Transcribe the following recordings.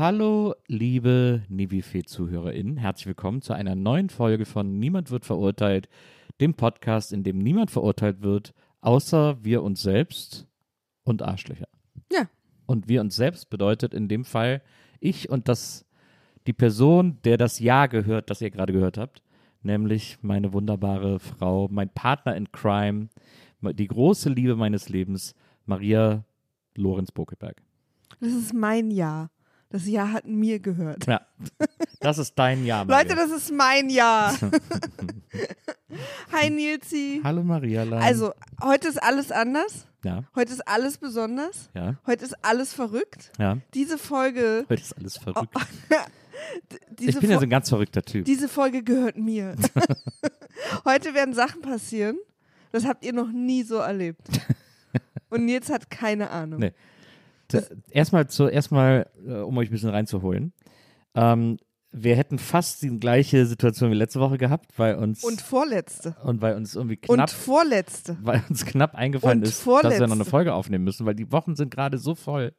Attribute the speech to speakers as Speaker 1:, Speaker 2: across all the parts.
Speaker 1: Hallo, liebe Nivifee-ZuhörerInnen. Herzlich willkommen zu einer neuen Folge von Niemand wird verurteilt, dem Podcast, in dem niemand verurteilt wird, außer wir uns selbst und Arschlöcher.
Speaker 2: Ja.
Speaker 1: Und wir uns selbst bedeutet in dem Fall ich und das die Person, der das Ja gehört, das ihr gerade gehört habt, nämlich meine wunderbare Frau, mein Partner in Crime, die große Liebe meines Lebens, Maria Lorenz Bokeberg.
Speaker 2: Das ist mein Jahr. Das Jahr hat mir gehört.
Speaker 1: Ja, das ist dein Jahr, Maria.
Speaker 2: Leute, das ist mein Jahr. Hi Nilsi.
Speaker 1: Hallo Maria. Lein.
Speaker 2: Also, heute ist alles anders.
Speaker 1: ja,
Speaker 2: Heute ist alles besonders.
Speaker 1: ja,
Speaker 2: Heute ist alles verrückt.
Speaker 1: ja.
Speaker 2: Diese Folge.
Speaker 1: Heute ist alles verrückt.
Speaker 2: Diese,
Speaker 1: ich bin ja so ein ganz verrückter Typ.
Speaker 2: diese Folge gehört mir. heute werden Sachen passieren. Das habt ihr noch nie so erlebt. Und Nils hat keine Ahnung.
Speaker 1: Nee. Da- Erstmal, zu, erstmal äh, um euch ein bisschen reinzuholen. Ähm, wir hätten fast die gleiche Situation wie letzte Woche gehabt, weil uns
Speaker 2: Und vorletzte.
Speaker 1: und weil uns irgendwie
Speaker 2: Und
Speaker 1: knapp,
Speaker 2: vorletzte.
Speaker 1: weil uns knapp eingefallen
Speaker 2: Und
Speaker 1: ist, dass wir noch eine
Speaker 2: vorletzte.
Speaker 1: Folge aufnehmen müssen, weil die Wochen sind gerade so voll,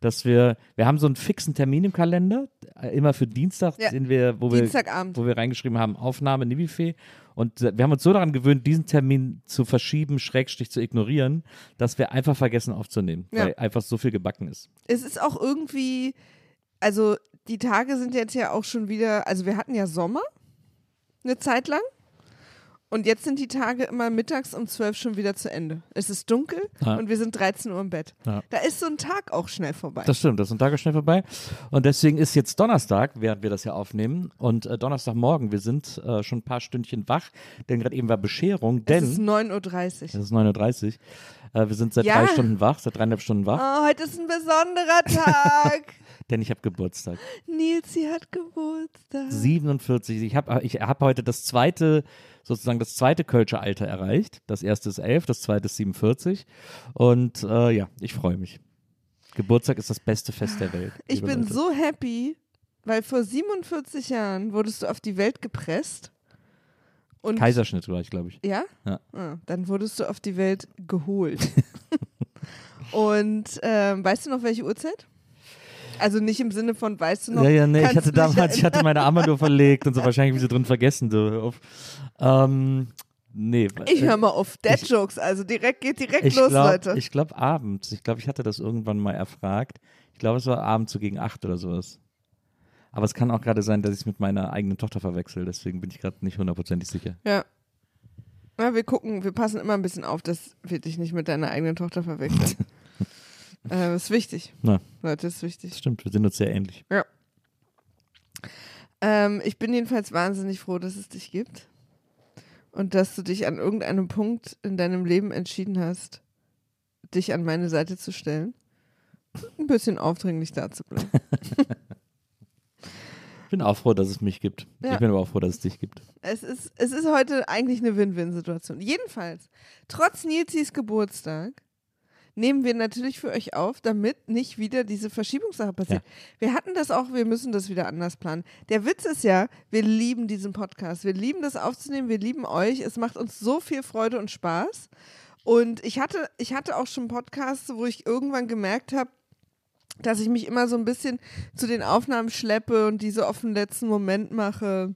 Speaker 1: dass wir wir haben so einen fixen Termin im Kalender, äh, immer für Dienstag,
Speaker 2: Ja.
Speaker 1: den wir, wo wir wo wir reingeschrieben haben, Aufnahme Nibifee. Und wir haben uns so daran gewöhnt, diesen Termin zu verschieben, Schrägstrich zu ignorieren, dass wir einfach vergessen aufzunehmen,
Speaker 2: Ja.
Speaker 1: weil einfach so viel gebacken ist.
Speaker 2: es ist auch irgendwie, also die Tage sind jetzt ja auch schon wieder, also wir hatten ja Sommer eine Zeit lang und jetzt sind die Tage immer mittags um 12 schon wieder zu Ende. Es ist dunkel
Speaker 1: Ja.
Speaker 2: und wir sind 13 Uhr im Bett.
Speaker 1: Ja.
Speaker 2: Da ist so ein Tag auch schnell vorbei.
Speaker 1: Das stimmt, das ist ein Tag ist schnell vorbei. Und deswegen ist jetzt Donnerstag, während wir das ja aufnehmen. Und äh, Donnerstagmorgen, wir sind äh, schon ein paar Stündchen wach, denn gerade eben war Bescherung,
Speaker 2: es
Speaker 1: denn
Speaker 2: ist 9.30
Speaker 1: es
Speaker 2: Uhr.
Speaker 1: ist 9.30 Uhr. Äh, wir sind seit
Speaker 2: Ja.
Speaker 1: drei Stunden wach, seit dreieinhalb Stunden wach,
Speaker 2: Oh, heute ist ein besonderer Tag.
Speaker 1: denn ich habe Geburtstag.
Speaker 2: Nilsi hat Geburtstag.
Speaker 1: 47. Ich habe ich hab heute das zweite, sozusagen das zweite Kölsche Alter erreicht. Das erste ist 11, das zweite ist 47. Und äh, ja, ich freue mich. Geburtstag ist das beste Fest der Welt.
Speaker 2: Ich bin
Speaker 1: Leute.
Speaker 2: so happy, weil vor 47 Jahren wurdest du auf die Welt gepresst. Und
Speaker 1: Kaiserschnitt war ich, glaube ich.
Speaker 2: Ja?
Speaker 1: Ja.
Speaker 2: Ah, dann wurdest du auf die Welt geholt. Und ähm, weißt du noch, welche Uhrzeit? Also nicht im Sinne von, weißt du noch?
Speaker 1: Ja, ja, nee, ich hatte damals, ich hatte meine Armbanduhr verlegt und so wahrscheinlich wie sie drin vergessen. Auf. Ähm, nee.
Speaker 2: Ich
Speaker 1: äh,
Speaker 2: höre mal auf Dead Jokes, also direkt geht direkt los,
Speaker 1: glaub,
Speaker 2: Leute.
Speaker 1: Ich glaube abends. Ich glaube, ich hatte das irgendwann mal erfragt. Ich glaube, es war abends so gegen acht oder sowas. Aber es kann auch gerade sein, dass ich es mit meiner eigenen Tochter verwechsel. Deswegen bin ich gerade nicht hundertprozentig sicher.
Speaker 2: ja. Ja, wir gucken, wir passen immer ein bisschen auf, dass wir dich nicht mit deiner eigenen Tochter verwechseln. äh, das ist wichtig.
Speaker 1: Na.
Speaker 2: Leute, das ist wichtig.
Speaker 1: Stimmt, wir sind uns sehr ähnlich.
Speaker 2: Ähm, ich bin jedenfalls wahnsinnig froh, dass es dich gibt. Und dass du dich an irgendeinem Punkt in deinem Leben entschieden hast, dich an meine Seite zu stellen. Ein bisschen aufdringlich da zu bleiben.
Speaker 1: Ich bin auch froh, dass es mich gibt.
Speaker 2: Ja.
Speaker 1: Ich bin aber auch froh, dass es dich gibt.
Speaker 2: Es ist, es ist heute eigentlich eine Win-Win-Situation. Jedenfalls, trotz Nilsis Geburtstag, nehmen wir natürlich für euch auf, damit nicht wieder diese Verschiebungssache passiert. Wir hatten das auch, wir müssen das wieder anders planen. Der Witz ist ja, wir lieben diesen Podcast. Wir lieben das aufzunehmen, wir lieben euch. Es macht uns so viel Freude und Spaß. Und ich hatte, ich hatte auch schon Podcasts, wo ich irgendwann gemerkt habe, dass ich mich immer so ein bisschen zu den Aufnahmen schleppe und diese auf den letzten Moment mache,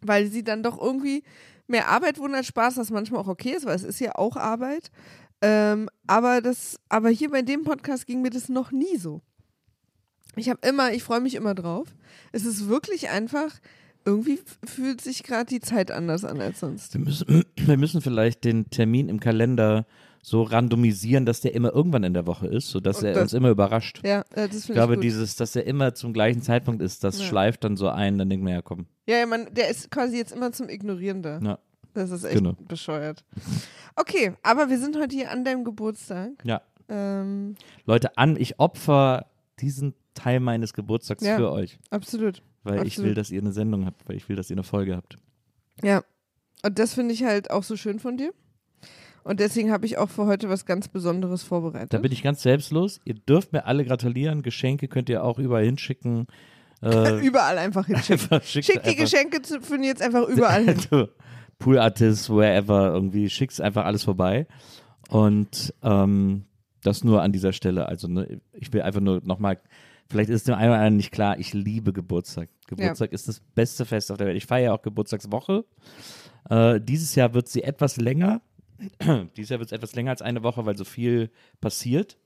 Speaker 2: weil sie dann doch irgendwie mehr Arbeit wundert Spaß, was manchmal auch okay ist, weil es ist ja auch Arbeit. Ähm, aber das, aber hier bei dem Podcast ging mir das noch nie so. Ich habe immer, ich freue mich immer drauf. Es ist wirklich einfach, irgendwie fühlt sich gerade die Zeit anders an als sonst.
Speaker 1: Wir müssen, wir müssen vielleicht den Termin im Kalender so randomisieren, dass der immer irgendwann in der Woche ist, sodass
Speaker 2: Und
Speaker 1: er
Speaker 2: das-
Speaker 1: uns immer überrascht.
Speaker 2: Ja, äh, das
Speaker 1: Ich
Speaker 2: finde
Speaker 1: glaube,
Speaker 2: ich gut.
Speaker 1: dieses, dass er immer zum gleichen Zeitpunkt ist, das
Speaker 2: Ja.
Speaker 1: schleift dann so ein, dann denkt man, ja komm.
Speaker 2: Ja, ja, man, der ist quasi jetzt immer zum Ignorieren da.
Speaker 1: Ja.
Speaker 2: Das ist echt
Speaker 1: Genau.
Speaker 2: bescheuert. Okay, aber wir sind heute hier an deinem Geburtstag.
Speaker 1: Ja.
Speaker 2: Ähm,
Speaker 1: Leute, an, ich opfer diesen Teil meines Geburtstags
Speaker 2: Ja.
Speaker 1: für euch,
Speaker 2: absolut.
Speaker 1: weil ich
Speaker 2: Absolut.
Speaker 1: will, dass ihr eine Sendung habt, weil ich will, dass ihr eine Folge habt.
Speaker 2: Ja. Und das finde ich halt auch so schön von dir. Und deswegen habe ich auch für heute was ganz Besonderes vorbereitet.
Speaker 1: Da bin ich ganz selbstlos. Ihr dürft mir alle gratulieren. Geschenke könnt ihr auch überall hinschicken. Äh,
Speaker 2: überall einfach hinschicken.
Speaker 1: einfach schickt
Speaker 2: Schick die
Speaker 1: einfach-
Speaker 2: Geschenke zu, für jetzt einfach überall hin.
Speaker 1: Pool Artist, wherever, irgendwie schickst einfach alles vorbei. Und ähm, das nur an dieser Stelle. Also ne, ich will einfach nur nochmal, vielleicht ist dem einen oder anderen nicht klar, ich liebe Geburtstag. Geburtstag ist das beste Fest auf der Welt. Ich feiere ja auch Geburtstagswoche. Äh, dieses Jahr wird sie etwas länger. dieses Jahr wird es etwas länger als eine Woche, weil so viel passiert.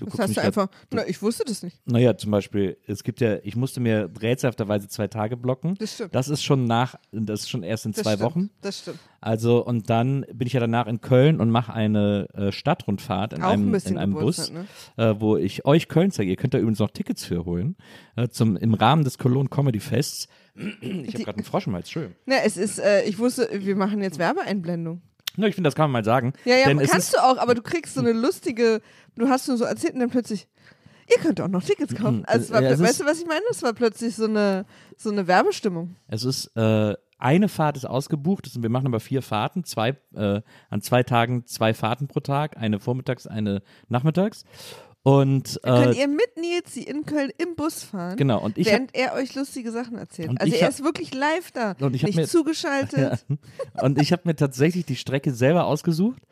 Speaker 1: Du
Speaker 2: Das hast du einfach. Na, ich wusste das nicht.
Speaker 1: naja, zum Beispiel, es gibt ja, ich musste mir rätselhafterweise zwei Tage blocken.
Speaker 2: Das stimmt.
Speaker 1: Das ist schon nach, das ist schon erst in
Speaker 2: Das
Speaker 1: zwei
Speaker 2: stimmt.
Speaker 1: Wochen.
Speaker 2: Das stimmt.
Speaker 1: Also, und dann bin ich ja danach in Köln und mache eine äh, Stadtrundfahrt in
Speaker 2: Auch ein
Speaker 1: einem,
Speaker 2: bisschen
Speaker 1: in einem Bus,
Speaker 2: ne?
Speaker 1: äh, wo ich euch Köln zeige. Ihr könnt da übrigens noch Tickets für holen. Äh, zum, Im Rahmen des Cologne Comedy Fests. Ich habe gerade einen Frosch im Hals, schön.
Speaker 2: Na, es ist, äh, ich wusste, wir machen jetzt Werbeeinblendung.
Speaker 1: Na, ich finde, das kann man mal sagen.
Speaker 2: Ja, ja,
Speaker 1: Denn
Speaker 2: kannst du auch, aber du kriegst so eine lustige, du hast nur so erzählt und dann plötzlich, ihr könnt auch noch Tickets kaufen. Also, es war,
Speaker 1: Ja, es
Speaker 2: weißt du, was ich meine? Es war plötzlich so eine, so eine Werbestimmung.
Speaker 1: Es ist äh, eine Fahrt ist ausgebucht. Wir machen aber vier Fahrten, zwei äh, an zwei Tagen zwei Fahrten pro Tag, eine vormittags, eine nachmittags. Und
Speaker 2: Könnt
Speaker 1: äh,
Speaker 2: ihr mit Nilsi in Köln im Bus fahren,
Speaker 1: genau. Und ich hab,
Speaker 2: während er euch lustige Sachen erzählt. Also er
Speaker 1: hab-
Speaker 2: ist wirklich live da,
Speaker 1: Und ich hab
Speaker 2: nicht
Speaker 1: mir-
Speaker 2: zugeschaltet.
Speaker 1: Ja. Und ich habe mir tatsächlich die Strecke selber ausgesucht.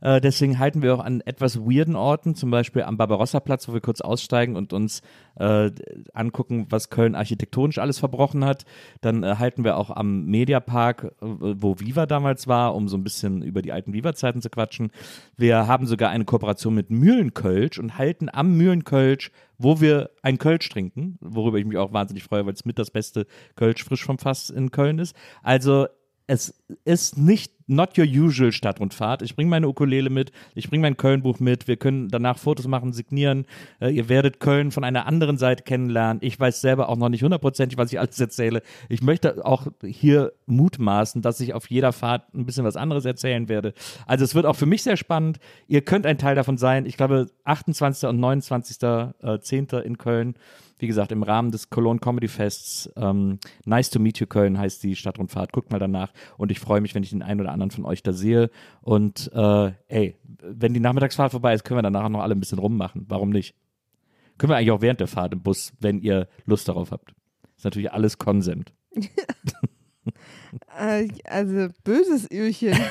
Speaker 1: Äh, deswegen halten wir auch an etwas weirden Orten, zum Beispiel am Barbarossa-Platz, wo wir kurz aussteigen und uns äh, angucken, was Köln architektonisch alles verbrochen hat. Dann äh, halten wir auch am Mediapark, äh, wo Viva damals war, um so ein bisschen über die alten Viva-Zeiten zu quatschen. Wir haben sogar eine Kooperation mit Mühlenkölsch und halten am Mühlenkölsch, wo wir ein Kölsch trinken, worüber ich mich auch wahnsinnig freue, weil es mit das beste Kölsch frisch vom Fass in Köln ist. Also es ist nicht not your usual Stadtrundfahrt. Ich bringe meine Ukulele mit, ich bringe mein Köln-Buch mit, wir können danach Fotos machen, signieren. Äh, ihr werdet Köln von einer anderen Seite kennenlernen. Ich weiß selber auch noch nicht hundertprozentig, was ich alles erzähle. Ich möchte auch hier mutmaßen, dass ich auf jeder Fahrt ein bisschen was anderes erzählen werde. Also es wird auch für mich sehr spannend. Ihr könnt ein Teil davon sein. Ich glaube, 28. und 29.10. in Köln. Wie gesagt, im Rahmen des Cologne Comedy Fests. Ähm, nice to meet you Köln heißt die Stadtrundfahrt. Guckt mal danach. Und ich freue mich, wenn ich den einen oder anderen von euch da sehe. Und äh, ey, wenn die Nachmittagsfahrt vorbei ist, können wir danach noch alle ein bisschen rummachen. Warum nicht? Können wir eigentlich auch während der Fahrt im Bus, wenn ihr Lust darauf habt. Ist natürlich alles Konsent.
Speaker 2: Äh, also böses Öhrchen.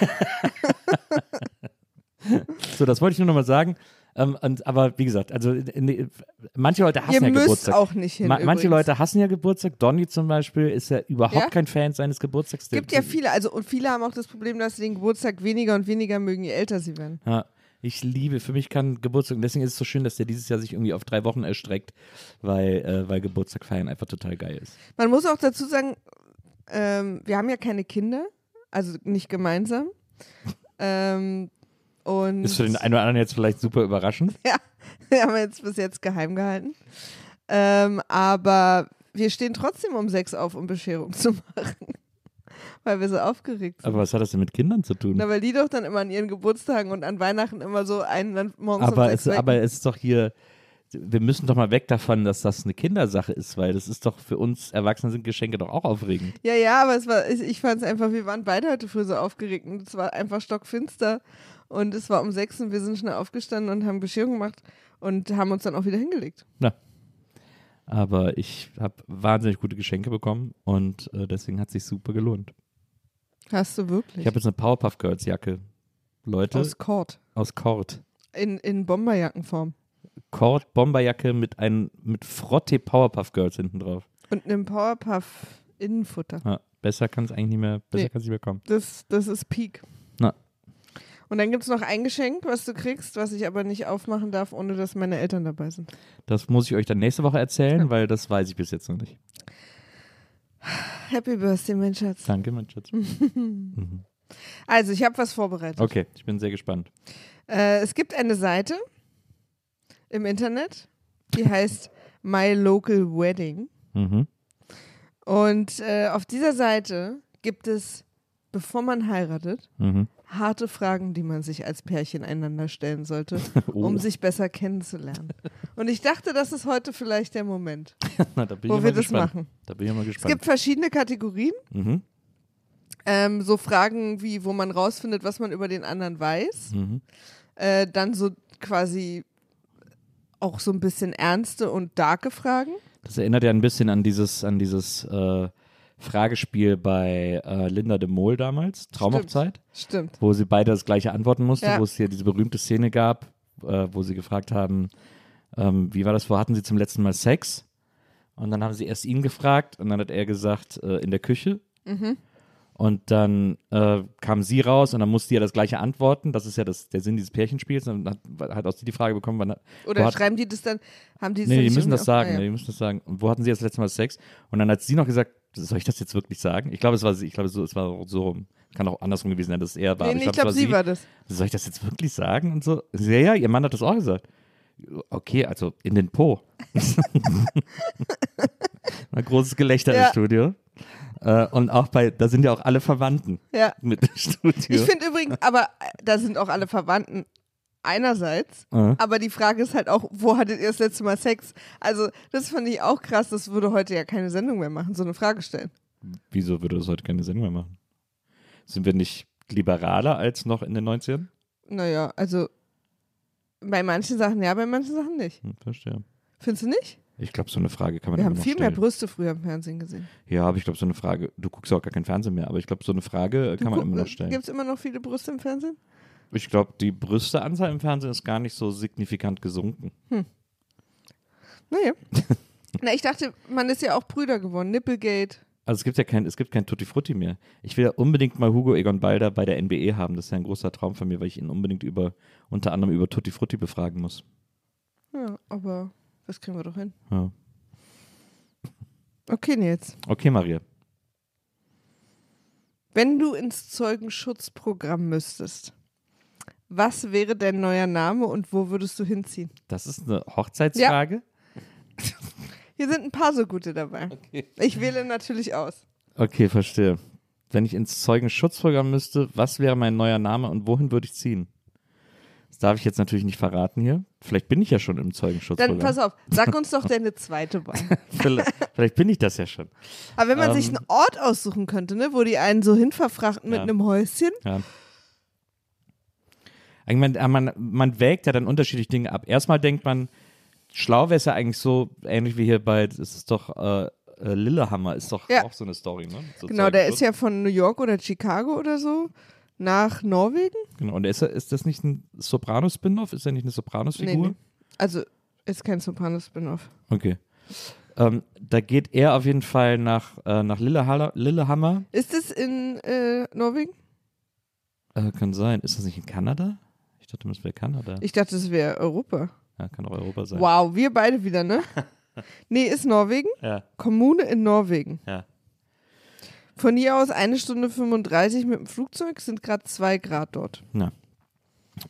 Speaker 1: So, das wollte ich nur noch mal sagen. Ähm, und, aber wie gesagt, also nee, manche Leute hassen
Speaker 2: Ihr
Speaker 1: ja
Speaker 2: müsst
Speaker 1: Geburtstag.
Speaker 2: auch nicht hin.
Speaker 1: Ma manche
Speaker 2: übrigens.
Speaker 1: Leute hassen ja Geburtstag. Donny zum Beispiel ist ja überhaupt
Speaker 2: Ja?
Speaker 1: kein Fan seines Geburtstags.
Speaker 2: Es gibt ja viele, also und viele haben auch das Problem, dass sie den Geburtstag weniger und weniger mögen, je älter sie werden.
Speaker 1: Ja, ich liebe, für mich kann Geburtstag, und deswegen ist es so schön, dass der dieses Jahr sich irgendwie auf drei Wochen erstreckt, weil, äh, weil Geburtstag feiern einfach total geil ist.
Speaker 2: Man muss auch dazu sagen, ähm, wir haben ja keine Kinder, also nicht gemeinsam. ähm, und
Speaker 1: Ist für den einen oder anderen jetzt vielleicht super überraschend.
Speaker 2: ja, wir haben jetzt bis jetzt geheim gehalten. Ähm, aber wir stehen trotzdem um sechs auf, um Bescherung zu machen. Weil wir so aufgeregt sind.
Speaker 1: Aber was hat das denn mit Kindern zu tun?
Speaker 2: Na, weil die doch dann immer an ihren Geburtstagen und an Weihnachten immer so einen dann morgens um
Speaker 1: Aber
Speaker 2: sechs
Speaker 1: es, aber es ist doch hier, wir müssen doch mal weg davon, dass das eine Kindersache ist, weil das ist doch für uns Erwachsene sind Geschenke doch auch aufregend.
Speaker 2: Ja, ja, aber es war, ich, ich fand es einfach, wir waren beide heute früh so aufgeregt und es war einfach stockfinster. Und es war um sechs und wir sind schnell aufgestanden und haben Bescherung gemacht und haben uns dann auch wieder hingelegt.
Speaker 1: Aber ich habe wahnsinnig gute Geschenke bekommen und äh, deswegen hat sich super gelohnt.
Speaker 2: Hast du wirklich?
Speaker 1: Ich habe jetzt eine Powerpuff Girls Jacke. Leute,
Speaker 2: Aus Kord.
Speaker 1: aus Kord.
Speaker 2: In, in Bomberjackenform.
Speaker 1: Kord Bomberjacke mit ein mit Frotte Powerpuff Girls hinten drauf.
Speaker 2: Und einem Powerpuff Innenfutter.
Speaker 1: Ja, besser kann es eigentlich nicht mehr, besser
Speaker 2: Nee.
Speaker 1: kann es nicht mehr kommen.
Speaker 2: Das, das ist Peak. Und dann gibt es noch ein Geschenk, was du kriegst, was ich aber nicht aufmachen darf, ohne dass meine Eltern dabei sind.
Speaker 1: Das muss ich euch dann nächste Woche erzählen, weil das weiß ich bis jetzt noch nicht.
Speaker 2: Happy Birthday, mein Schatz.
Speaker 1: Danke, mein Schatz.
Speaker 2: Also, ich habe was vorbereitet.
Speaker 1: Okay, ich bin sehr gespannt.
Speaker 2: Äh, es gibt eine Seite im Internet, die heißt My Local Wedding.
Speaker 1: Mhm.
Speaker 2: Und äh, auf dieser Seite gibt es, bevor man heiratet,
Speaker 1: Mhm.
Speaker 2: Harte Fragen, die man sich als Pärchen einander stellen sollte,
Speaker 1: Oh.
Speaker 2: um sich besser kennenzulernen. Und ich dachte, das ist heute vielleicht der Moment,
Speaker 1: Na,
Speaker 2: wo wir das
Speaker 1: gespannt.
Speaker 2: machen.
Speaker 1: Da bin ich mal
Speaker 2: Es
Speaker 1: gespannt.
Speaker 2: gibt verschiedene Kategorien.
Speaker 1: mhm.
Speaker 2: Ähm, so Fragen wie, wo man rausfindet, was man über den anderen weiß.
Speaker 1: Mhm.
Speaker 2: Äh, dann so quasi auch so ein bisschen ernste und darke Fragen.
Speaker 1: Das erinnert ja ein bisschen an dieses, an dieses äh, Fragespiel bei äh, Linda de Mol damals, Traumhochzeit,
Speaker 2: Stimmt.
Speaker 1: wo sie beide das gleiche antworten mussten,
Speaker 2: Ja.
Speaker 1: wo es hier diese berühmte Szene gab, äh, wo sie gefragt haben, ähm, wie war das, wo hatten sie zum letzten Mal Sex? Und dann haben sie erst ihn gefragt und dann hat er gesagt, äh, in der Küche.
Speaker 2: Mhm.
Speaker 1: Und dann äh, kam sie raus und dann musste sie ja das gleiche antworten. Das ist ja das, der Sinn dieses Pärchenspiels. Und dann hat, hat auch sie die Frage bekommen, wann,
Speaker 2: Oder
Speaker 1: hat-
Speaker 2: schreiben die das dann, haben die das
Speaker 1: Nee, die müssen das sagen.
Speaker 2: Ah,
Speaker 1: nee,
Speaker 2: ja.
Speaker 1: die müssen das sagen. Und wo hatten sie das letzte Mal Sex? Und dann hat sie noch gesagt, soll ich das jetzt wirklich sagen? Ich glaube, es war sie. Ich glaube, so, es war so rum. Kann auch andersrum gewesen sein, dass es er war.
Speaker 2: Nee, ich glaube, sie war das.
Speaker 1: Soll ich das jetzt wirklich sagen? Und so. Sie, Ja, ja, ihr Mann hat das auch gesagt. Okay, also in den Po. Ein großes Gelächter
Speaker 2: Ja.
Speaker 1: im Studio. Äh, und auch bei, da sind ja auch alle Verwandten
Speaker 2: Ja.
Speaker 1: mit im Studio.
Speaker 2: Ich finde übrigens, aber äh, da sind auch alle Verwandten einerseits.
Speaker 1: Äh.
Speaker 2: Aber die Frage ist halt auch, wo hattet ihr das letzte Mal Sex? Also, das fand ich auch krass. Das würde heute ja keine Sendung mehr machen, so eine Frage stellen.
Speaker 1: Wieso würde das heute keine Sendung mehr machen? Sind wir nicht liberaler als noch in den 90ern?
Speaker 2: Naja, also bei manchen Sachen ja, bei manchen Sachen nicht.
Speaker 1: Hm, verstehe.
Speaker 2: Findest du nicht?
Speaker 1: Ich glaube, so eine Frage kann man
Speaker 2: Wir haben viel mehr
Speaker 1: stellen.
Speaker 2: Brüste früher im Fernsehen gesehen.
Speaker 1: Ja, aber ich glaube, so eine Frage, du guckst ja auch gar kein Fernsehen mehr, aber ich glaube, so eine Frage äh, kann man immer noch stellen.
Speaker 2: Gibt es immer noch viele Brüste im Fernsehen?
Speaker 1: Ich glaube, die Brüsteanzahl im Fernsehen ist gar nicht so signifikant gesunken.
Speaker 2: Naja. Na, ich dachte, man ist ja auch Brüder geworden. Nipplegate.
Speaker 1: Also es gibt ja kein, es gibt kein Tutti Frutti mehr. Ich will ja unbedingt mal Hugo Egon Balder bei der NBE haben. Das ist ja ein großer Traum von mir, weil ich ihn unbedingt über, unter anderem über Tutti Frutti befragen muss.
Speaker 2: Ja, aber das kriegen wir doch hin.
Speaker 1: Ja.
Speaker 2: Okay, Nils.
Speaker 1: Okay, Maria.
Speaker 2: Wenn du ins Zeugenschutzprogramm müsstest, was wäre dein neuer Name und wo würdest du hinziehen?
Speaker 1: Das ist eine Hochzeitsfrage.
Speaker 2: Hier sind ein paar so gute dabei. Ich wähle natürlich aus.
Speaker 1: Okay, verstehe. Wenn ich ins Zeugenschutzprogramm müsste, was wäre mein neuer Name und wohin würde ich ziehen? Das darf ich jetzt natürlich nicht verraten hier. Vielleicht bin ich ja schon im
Speaker 2: Dann
Speaker 1: Zeugenschutzprogramm.
Speaker 2: pass auf, sag uns doch deine zweite Wahl.
Speaker 1: vielleicht, vielleicht bin ich das ja schon.
Speaker 2: Aber wenn man
Speaker 1: Ähm.
Speaker 2: sich einen Ort aussuchen könnte, ne, wo die einen so hinverfrachten mit
Speaker 1: Ja.
Speaker 2: einem Häuschen,
Speaker 1: Ja. Ich meine, äh, man, man wägt ja dann unterschiedliche Dinge ab. Erstmal denkt man, schlau wäre es ja eigentlich so, ähnlich wie hier bei, das ist doch, äh, äh, Lillehammer ist doch
Speaker 2: Ja.
Speaker 1: auch so eine Story, ne? So
Speaker 2: genau, der ist ja von New York oder Chicago oder so nach Norwegen.
Speaker 1: Genau, und ist, ist das nicht ein Sopranos-Spin-Off? Ist er nicht eine Sopranos-Figur?
Speaker 2: nee. Also ist kein Sopranos-Spin-Off.
Speaker 1: Okay. Ähm, da geht er auf jeden Fall nach, äh, nach Lillehammer. Lillehammer.
Speaker 2: Ist es in äh, Norwegen?
Speaker 1: Äh, kann sein. Ist das nicht in Kanada? Ich dachte, das wäre Kanada.
Speaker 2: Ich dachte, es wäre Europa.
Speaker 1: Ja, kann auch Europa sein.
Speaker 2: Wow, wir beide wieder, ne? nee, ist Norwegen.
Speaker 1: Ja,
Speaker 2: Kommune in Norwegen.
Speaker 1: ja.
Speaker 2: Von hier aus eine Stunde 35 mit dem Flugzeug sind gerade zwei Grad dort.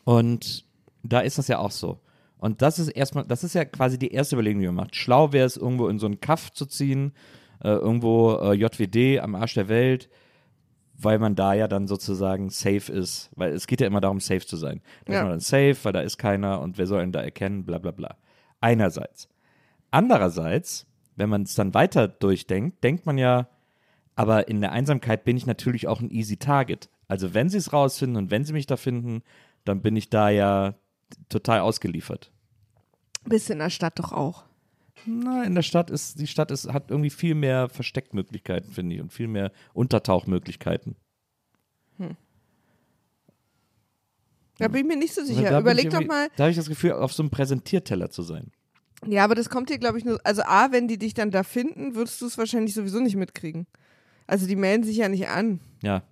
Speaker 1: Und da ist das ja auch so. Und das ist erstmal, das ist ja quasi die erste Überlegung, die man macht. Schlau wäre es, irgendwo in so einen Kaff zu ziehen, äh, irgendwo äh, JWD am Arsch der Welt, weil man da ja dann sozusagen safe ist. Weil es geht ja immer darum, safe zu sein. Da
Speaker 2: Ja.
Speaker 1: ist man dann safe, weil da ist keiner und wer soll ihn da erkennen, bla bla bla. Einerseits. Andererseits, wenn man es dann weiter durchdenkt, denkt man ja, aber in der Einsamkeit bin ich natürlich auch ein easy Target. Also wenn sie es rausfinden und wenn sie mich da finden, dann bin ich da ja total ausgeliefert.
Speaker 2: Bist in der Stadt doch auch.
Speaker 1: Na, in der Stadt ist, die Stadt ist, hat irgendwie viel mehr Versteckmöglichkeiten, finde ich, und viel mehr Untertauchmöglichkeiten.
Speaker 2: Da bin ich mir nicht so sicher.
Speaker 1: Da bin
Speaker 2: Überleg doch mal.
Speaker 1: Da habe ich das Gefühl, auf so einem Präsentierteller zu sein.
Speaker 2: Ja, aber das kommt dir, glaube ich, nur. Also, A, wenn die dich dann da finden, würdest du es wahrscheinlich sowieso nicht mitkriegen. Also, die melden sich ja nicht an.
Speaker 1: Ja.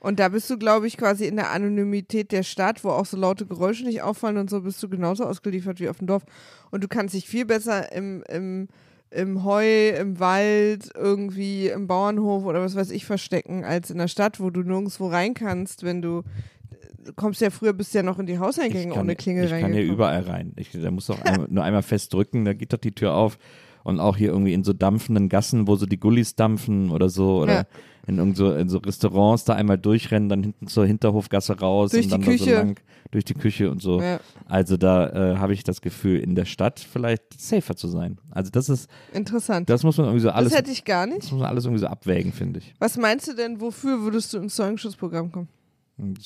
Speaker 2: Und da bist du, glaube ich, quasi in der Anonymität der Stadt, wo auch so laute Geräusche nicht auffallen und so, bist du genauso ausgeliefert wie auf dem Dorf. Und du kannst dich viel besser im, im, im Heu, im Wald, irgendwie im Bauernhof oder was weiß ich verstecken, als in der Stadt, wo du nirgendwo rein kannst, wenn du. Du kommst ja früher, bist ja noch in die Hauseingänge
Speaker 1: kann,
Speaker 2: ohne Klingel
Speaker 1: ich kann ja überall rein. Ich, da muss doch nur einmal fest drücken, da geht doch die Tür auf. Und auch hier irgendwie in so dampfenden Gassen, wo so die Gullis dampfen oder so, oder
Speaker 2: Ja.
Speaker 1: in, irgend so, in so Restaurants da einmal durchrennen, dann hinten zur Hinterhofgasse raus
Speaker 2: Durch
Speaker 1: und dann
Speaker 2: die
Speaker 1: da so lang durch die Küche und so.
Speaker 2: Ja,
Speaker 1: Also da äh, habe ich das Gefühl, in der Stadt vielleicht safer zu sein. Also das ist,
Speaker 2: interessant.
Speaker 1: das muss man irgendwie so alles,
Speaker 2: das hätte ich gar nicht.
Speaker 1: das muss man alles irgendwie so abwägen, finde ich.
Speaker 2: Was meinst du denn, wofür würdest du ins Zeugenschutzprogramm kommen?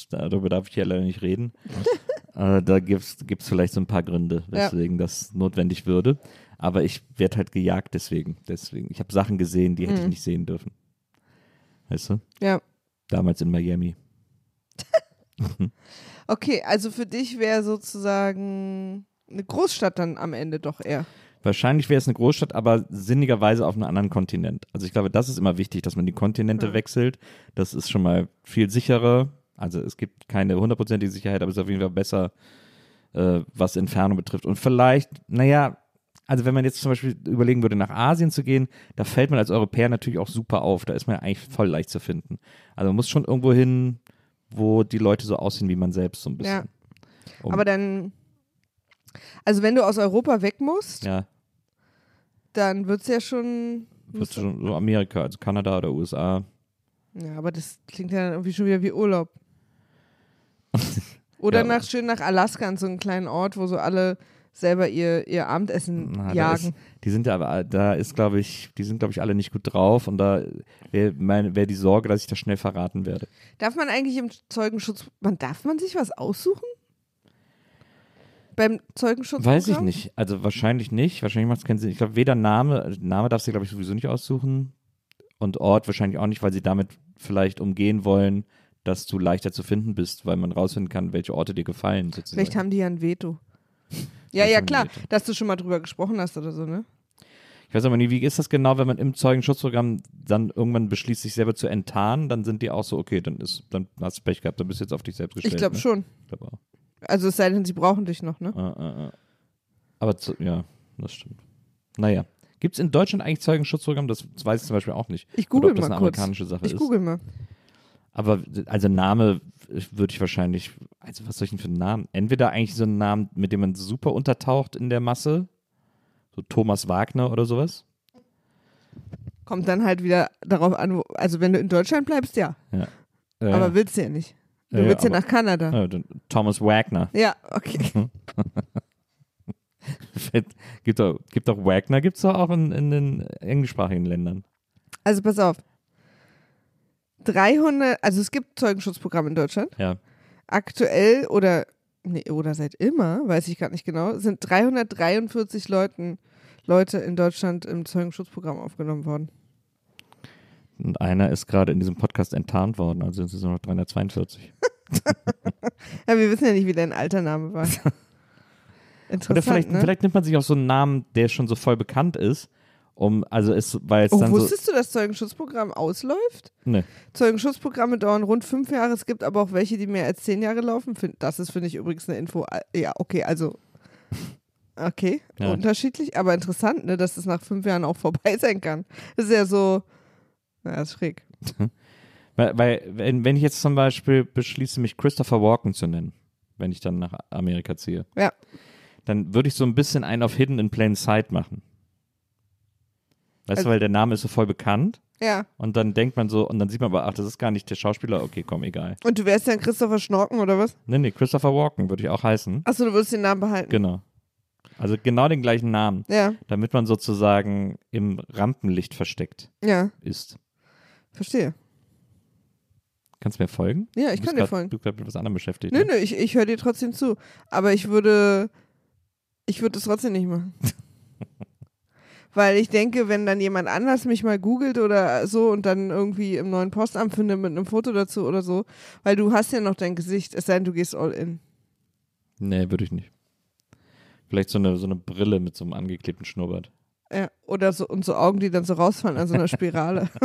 Speaker 1: Darüber darf ich ja leider nicht reden. äh, da gibt es vielleicht so ein paar Gründe,
Speaker 2: Ja.
Speaker 1: weswegen das notwendig würde. Aber ich werde halt gejagt deswegen. deswegen. Ich habe Sachen gesehen, die hätte ich
Speaker 2: Mhm.
Speaker 1: nicht sehen dürfen. Weißt du?
Speaker 2: Ja.
Speaker 1: Damals in Miami.
Speaker 2: Okay, also für dich wäre sozusagen eine Großstadt dann am Ende doch eher.
Speaker 1: Wahrscheinlich wäre es eine Großstadt, aber sinnigerweise auf einem anderen Kontinent. Also ich glaube, das ist immer wichtig, dass man die Kontinente
Speaker 2: Ja.
Speaker 1: wechselt. Das ist schon mal viel sicherer. Also es gibt keine hundertprozentige Sicherheit, aber es ist auf jeden Fall besser, äh, was Entfernung betrifft. Und vielleicht, naja, also wenn man jetzt zum Beispiel überlegen würde, nach Asien zu gehen, da fällt man als Europäer natürlich auch super auf. Da ist man ja eigentlich voll leicht zu finden. Also man muss schon irgendwo hin, wo die Leute so aussehen wie man selbst so ein bisschen. Um-
Speaker 2: Aber dann, also wenn du aus Europa weg musst,
Speaker 1: Ja,
Speaker 2: dann wird es ja schon.
Speaker 1: wird schon so Amerika, also Kanada oder USA.
Speaker 2: Ja, aber das klingt ja dann irgendwie schon wieder wie Urlaub. Oder
Speaker 1: Ja.
Speaker 2: nach schön nach Alaska an so einen kleinen Ort, wo so alle selber ihr, ihr Abendessen
Speaker 1: Na, da
Speaker 2: jagen.
Speaker 1: Ist, die sind ja aber, da ist, glaube ich, die sind, glaube ich, alle nicht gut drauf und da wäre wär die Sorge, dass ich das schnell verraten werde.
Speaker 2: Darf man eigentlich im Zeugenschutz, man darf man sich was aussuchen? Beim Zeugenschutz?
Speaker 1: Weiß ich nicht. Also wahrscheinlich nicht. Wahrscheinlich macht es keinen Sinn. Ich glaube, weder Name, Name darfst du, glaube ich, sowieso nicht aussuchen und Ort wahrscheinlich auch nicht, weil sie damit vielleicht umgehen wollen, dass du leichter zu finden bist, weil man rausfinden kann, welche Orte dir gefallen. Sozusagen.
Speaker 2: Vielleicht haben die ja ein Veto. Ja, ja, klar,
Speaker 1: Veto.
Speaker 2: dass du schon mal drüber gesprochen hast oder so, ne?
Speaker 1: Ich weiß aber nie, wie ist das genau, wenn man im Zeugenschutzprogramm dann irgendwann beschließt, sich selber zu enttarnen, dann sind die auch so, okay, dann ist, dann hast du Pech gehabt, dann bist du jetzt auf dich selbst gestellt.
Speaker 2: Ich glaube
Speaker 1: ne?
Speaker 2: schon.
Speaker 1: Ich glaube auch.
Speaker 2: Also es sei denn, sie brauchen dich noch, ne?
Speaker 1: Äh, äh, äh. Aber zu, ja, das stimmt. Naja. Gibt es in Deutschland eigentlich Zeugenschutzprogramm? Das weiß ich zum Beispiel auch nicht.
Speaker 2: Ich
Speaker 1: Oder
Speaker 2: google
Speaker 1: ob das
Speaker 2: mal
Speaker 1: eine
Speaker 2: kurz.
Speaker 1: amerikanische Sache
Speaker 2: Ich
Speaker 1: ist.
Speaker 2: google mal.
Speaker 1: Aber also Name würde ich wahrscheinlich, also was soll ich denn für einen Namen? Entweder eigentlich so einen Namen, mit dem man super untertaucht in der Masse, so Thomas Wagner oder sowas.
Speaker 2: Kommt dann halt wieder darauf an, also wenn du in Deutschland bleibst, ja.
Speaker 1: Äh,
Speaker 2: Aber willst du ja nicht. Du
Speaker 1: Ja,
Speaker 2: willst ja
Speaker 1: aber-
Speaker 2: nach Kanada.
Speaker 1: äh, Thomas Wagner.
Speaker 2: Ja, okay.
Speaker 1: gibt doch, gibt doch Wagner, gibt es doch auch in, in den englischsprachigen Ländern.
Speaker 2: Also pass auf. 300, also es gibt Zeugenschutzprogramme in Deutschland.
Speaker 1: Ja.
Speaker 2: Aktuell oder nee, oder seit immer, weiß ich gar nicht genau, sind 343 Leuten, Leute in Deutschland im Zeugenschutzprogramm aufgenommen worden.
Speaker 1: Und einer ist gerade in diesem Podcast enttarnt worden, also sind es nur noch 342.
Speaker 2: Ja, wir wissen ja nicht, wie dein alter Name war. Interessant,
Speaker 1: Oder vielleicht,
Speaker 2: ne?
Speaker 1: vielleicht nimmt man sich auch so einen Namen, der schon so voll bekannt ist, um, also ist, weil es
Speaker 2: Oh,
Speaker 1: dann so.
Speaker 2: wusstest du, dass Zeugenschutzprogramm ausläuft?
Speaker 1: Ne.
Speaker 2: Zeugenschutzprogramme dauern rund fünf Jahre. Es gibt aber auch welche, die mehr als zehn Jahre laufen. Das ist, finde ich, übrigens eine Info. Ja, okay, also. Okay,
Speaker 1: Ja.
Speaker 2: unterschiedlich, aber interessant, ne, dass es nach fünf Jahren auch vorbei sein kann. Das ist ja so. Ja, ist schräg.
Speaker 1: Weil, weil wenn, wenn ich jetzt zum Beispiel beschließe, mich Christopher Walken zu nennen, wenn ich dann nach Amerika ziehe,
Speaker 2: Ja.
Speaker 1: dann würde ich so ein bisschen einen auf Hidden in Plain Sight machen. Weißt
Speaker 2: Also-
Speaker 1: du, weil der Name ist so voll bekannt
Speaker 2: Ja.
Speaker 1: und dann denkt man so, und dann sieht man aber, ach, das ist gar nicht der Schauspieler, okay, komm, egal.
Speaker 2: Und du wärst dann Christopher Schnorken oder was?
Speaker 1: Nee, nee, Christopher Walken würde ich auch heißen.
Speaker 2: Achso, du würdest den Namen behalten.
Speaker 1: Genau. Also genau den gleichen Namen,
Speaker 2: Ja,
Speaker 1: damit man sozusagen im Rampenlicht versteckt
Speaker 2: ja,
Speaker 1: ist.
Speaker 2: verstehe.
Speaker 1: Kannst du mir folgen?
Speaker 2: Ja, ich kann dir
Speaker 1: grad-
Speaker 2: folgen.
Speaker 1: Du bist mit was anderem beschäftigt.
Speaker 2: Nö,
Speaker 1: ne?
Speaker 2: nö, ich, ich höre dir trotzdem zu. Aber ich würde, ich würde es trotzdem nicht machen. Weil ich denke, wenn dann jemand anders mich mal googelt oder so und dann irgendwie im neuen Postamt findet mit einem Foto dazu oder so, weil du hast ja noch dein Gesicht, es sei denn, du gehst all in.
Speaker 1: Nee, würde ich nicht. Vielleicht so eine, so eine Brille mit so einem angeklebten Schnurrbart.
Speaker 2: Ja, oder so, und so Augen, die dann so rausfallen an so einer Spirale.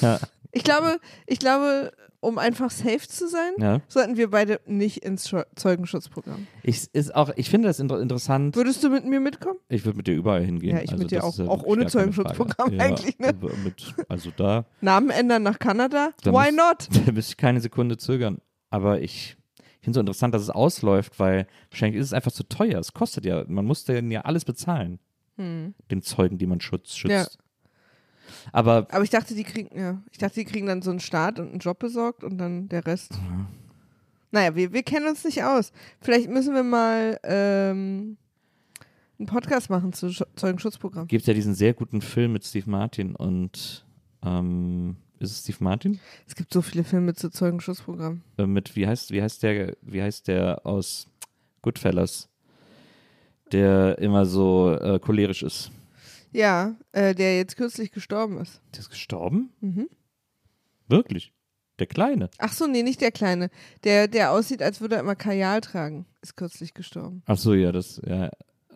Speaker 1: Ja.
Speaker 2: Ich glaube, ich glaube, um einfach safe zu sein,
Speaker 1: Ja.
Speaker 2: sollten wir beide nicht ins Scho- Zeugenschutzprogramm.
Speaker 1: Ich, ist auch, ich finde das inter interessant.
Speaker 2: Würdest du mit mir mitkommen?
Speaker 1: Ich würde mit dir überall hingehen.
Speaker 2: Ja, ich mit dir auch.
Speaker 1: ja
Speaker 2: Auch ohne Zeugenschutzprogramm
Speaker 1: Frage.
Speaker 2: eigentlich, ne?
Speaker 1: Mit, also da,
Speaker 2: Namen ändern nach Kanada?
Speaker 1: Da
Speaker 2: Why
Speaker 1: muss-
Speaker 2: not?
Speaker 1: da müsste ich keine Sekunde zögern. Aber ich finde so interessant, dass es ausläuft, weil wahrscheinlich ist es einfach zu teuer. Es kostet ja, man muss ja alles bezahlen. Den Zeugen, die man schutz, schützt.
Speaker 2: Ja.
Speaker 1: Aber
Speaker 2: Aber ich dachte, die kriegen, ja, ich dachte, die kriegen dann so einen Start und einen Job besorgt und dann der Rest. Naja, wir, wir kennen uns nicht aus. Vielleicht müssen wir mal ähm, einen Podcast machen zu Sch- Zeugenschutzprogramm.
Speaker 1: gibt ja diesen sehr guten Film mit Steve Martin und ähm, ist es Steve Martin?
Speaker 2: Es gibt so viele Filme zu Zeugenschutzprogramm.
Speaker 1: Äh, mit wie heißt wie heißt der wie heißt der aus Goodfellas, der immer so äh, cholerisch ist.
Speaker 2: Ja, äh, der jetzt kürzlich gestorben ist.
Speaker 1: Der ist gestorben?
Speaker 2: Mhm.
Speaker 1: Wirklich? Der Kleine?
Speaker 2: Ach so, nee, nicht der Kleine. Der, der aussieht, als würde er immer Kajal tragen, ist kürzlich gestorben.
Speaker 1: Ach so, ja, das, ja,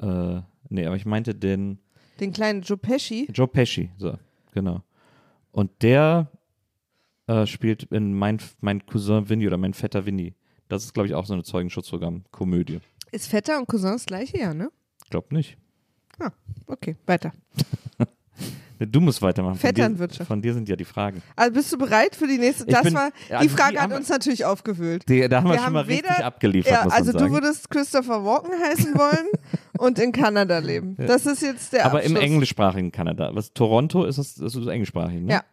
Speaker 1: äh, nee, aber ich meinte den
Speaker 2: Den kleinen Joe Pesci.
Speaker 1: Joe Pesci, so, genau. Und der äh, spielt in mein, mein Cousin Vinny oder mein Vetter Vinny. Das ist, glaube ich, auch so eine Zeugenschutzprogramm-Komödie.
Speaker 2: Ist Vetter und Cousin das gleiche, ja, ne?
Speaker 1: Glaub nicht.
Speaker 2: Okay, weiter.
Speaker 1: Du musst weitermachen. Von dir,
Speaker 2: Vetternwirtschaft.
Speaker 1: von dir sind ja die Fragen.
Speaker 2: Also bist du bereit für die nächste?
Speaker 1: Ich
Speaker 2: Das
Speaker 1: bin-
Speaker 2: war,
Speaker 1: ja,
Speaker 2: die
Speaker 1: also
Speaker 2: Frage
Speaker 1: die
Speaker 2: hat uns natürlich aufgewühlt.
Speaker 1: Die, da haben wir,
Speaker 2: Wir
Speaker 1: schon
Speaker 2: haben
Speaker 1: mal richtig
Speaker 2: weder-
Speaker 1: abgeliefert,
Speaker 2: Ja, also du würdest Christopher Walken heißen wollen und in Kanada leben. Das ist jetzt der
Speaker 1: aber im
Speaker 2: Abschluss.
Speaker 1: englischsprachigen Kanada. Was, Toronto ist das, das ist englischsprachig, ne?
Speaker 2: Ja.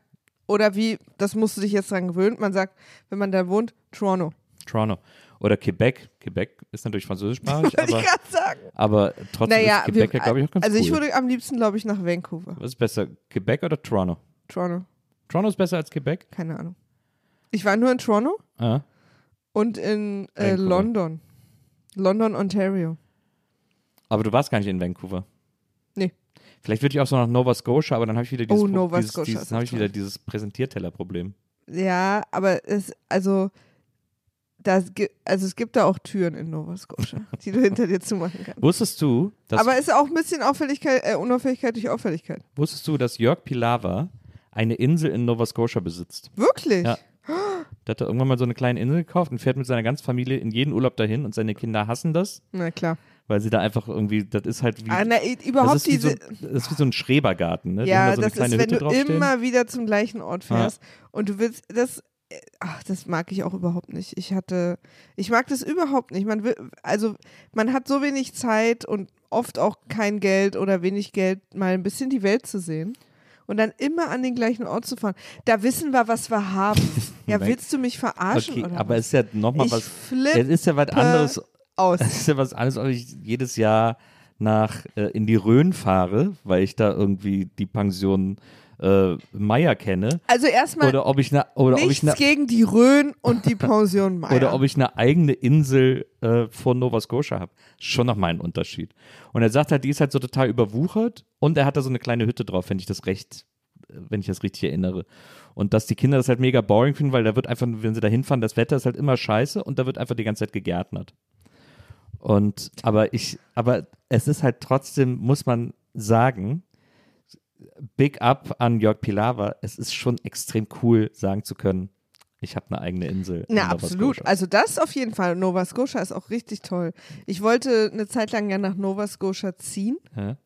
Speaker 2: Oder wie, das musst du dich jetzt dran gewöhnen, man sagt, wenn man da wohnt, Toronto.
Speaker 1: Toronto. Oder Quebec. Quebec ist natürlich französischsprachig,
Speaker 2: Wollte
Speaker 1: aber,
Speaker 2: ich gerade sagen.
Speaker 1: aber trotzdem
Speaker 2: Naja,
Speaker 1: ist Quebec ja, glaube ich, auch ganz
Speaker 2: also
Speaker 1: cool.
Speaker 2: ich würde am liebsten, glaube ich, nach Vancouver.
Speaker 1: Was ist besser, Quebec oder Toronto?
Speaker 2: Toronto,
Speaker 1: Toronto ist besser als Quebec?
Speaker 2: keine Ahnung. Ich war nur in Toronto
Speaker 1: Ah.
Speaker 2: und in äh. London. London, Ontario.
Speaker 1: Aber du warst gar nicht in Vancouver.
Speaker 2: Nee.
Speaker 1: Vielleicht würde ich auch so nach Nova Scotia, aber dann habe ich wieder dieses,
Speaker 2: Oh, Nova
Speaker 1: dieses,
Speaker 2: Scotia
Speaker 1: dieses,
Speaker 2: ist
Speaker 1: dann habe
Speaker 2: auch
Speaker 1: ich wieder dieses Präsentierteller-Problem.
Speaker 2: Ja, aber es, also, das, also es gibt da auch Türen in Nova Scotia, die du hinter dir zumachen kannst.
Speaker 1: Wusstest du, dass,
Speaker 2: Aber es ist auch ein bisschen Auffälligkeit, äh, Unauffälligkeit durch Auffälligkeit.
Speaker 1: wusstest du, dass Jörg Pilawa eine Insel in Nova Scotia besitzt?
Speaker 2: Wirklich?
Speaker 1: Ja. Der hat da irgendwann mal so eine kleine Insel gekauft und fährt mit seiner ganzen Familie in jeden Urlaub dahin und seine Kinder hassen das,
Speaker 2: Na klar.
Speaker 1: weil sie da einfach irgendwie, das ist halt wie,
Speaker 2: Ah, na, i-
Speaker 1: das,
Speaker 2: überhaupt
Speaker 1: ist wie so,
Speaker 2: diese.
Speaker 1: das ist wie so ein Schrebergarten, ne?
Speaker 2: Ja,
Speaker 1: da so
Speaker 2: das ist, wenn
Speaker 1: Hütte
Speaker 2: du
Speaker 1: draufstehen.
Speaker 2: immer wieder zum gleichen Ort fährst und du willst, das, ach, das mag ich auch überhaupt nicht. Ich hatte, ich mag das überhaupt nicht. Man will, also man hat so wenig Zeit und oft auch kein Geld oder wenig Geld, mal ein bisschen die Welt zu sehen. Und dann immer an den gleichen Ort zu fahren. Da wissen wir, was wir haben. Ja, willst du mich verarschen?
Speaker 1: Okay, aber es ist ja nochmal was, es ist ja was anderes,
Speaker 2: aus.
Speaker 1: es ist ja was anderes, ob ich jedes Jahr nach, äh, in die Rhön fahre, weil ich da irgendwie die Pension äh, Meier kenne,
Speaker 2: Also erstmal
Speaker 1: oder ob ich eine, oder ob ich
Speaker 2: nichts
Speaker 1: eine,
Speaker 2: gegen die Rhön und die Pension Meier.
Speaker 1: oder ob ich eine eigene Insel äh, von Nova Scotia habe. Schon nochmal ein Unterschied. Und er sagt halt, die ist halt so total überwuchert und er hat da so eine kleine Hütte drauf, wenn ich das recht, wenn ich das richtig erinnere. Und dass die Kinder das halt mega boring finden, weil da wird einfach, wenn sie da hinfahren, das Wetter ist halt immer scheiße und da wird einfach die ganze Zeit gegärtnert. Und, aber ich, aber es ist halt trotzdem, muss man sagen, Big Up an Jörg Pilawa, es ist schon extrem cool, sagen zu können, ich habe eine eigene Insel. in
Speaker 2: Na,
Speaker 1: Nova
Speaker 2: absolut.
Speaker 1: Scotia.
Speaker 2: Also das auf jeden Fall. Nova Scotia ist auch richtig toll. Ich wollte eine Zeit lang ja nach Nova Scotia ziehen.
Speaker 1: Ja,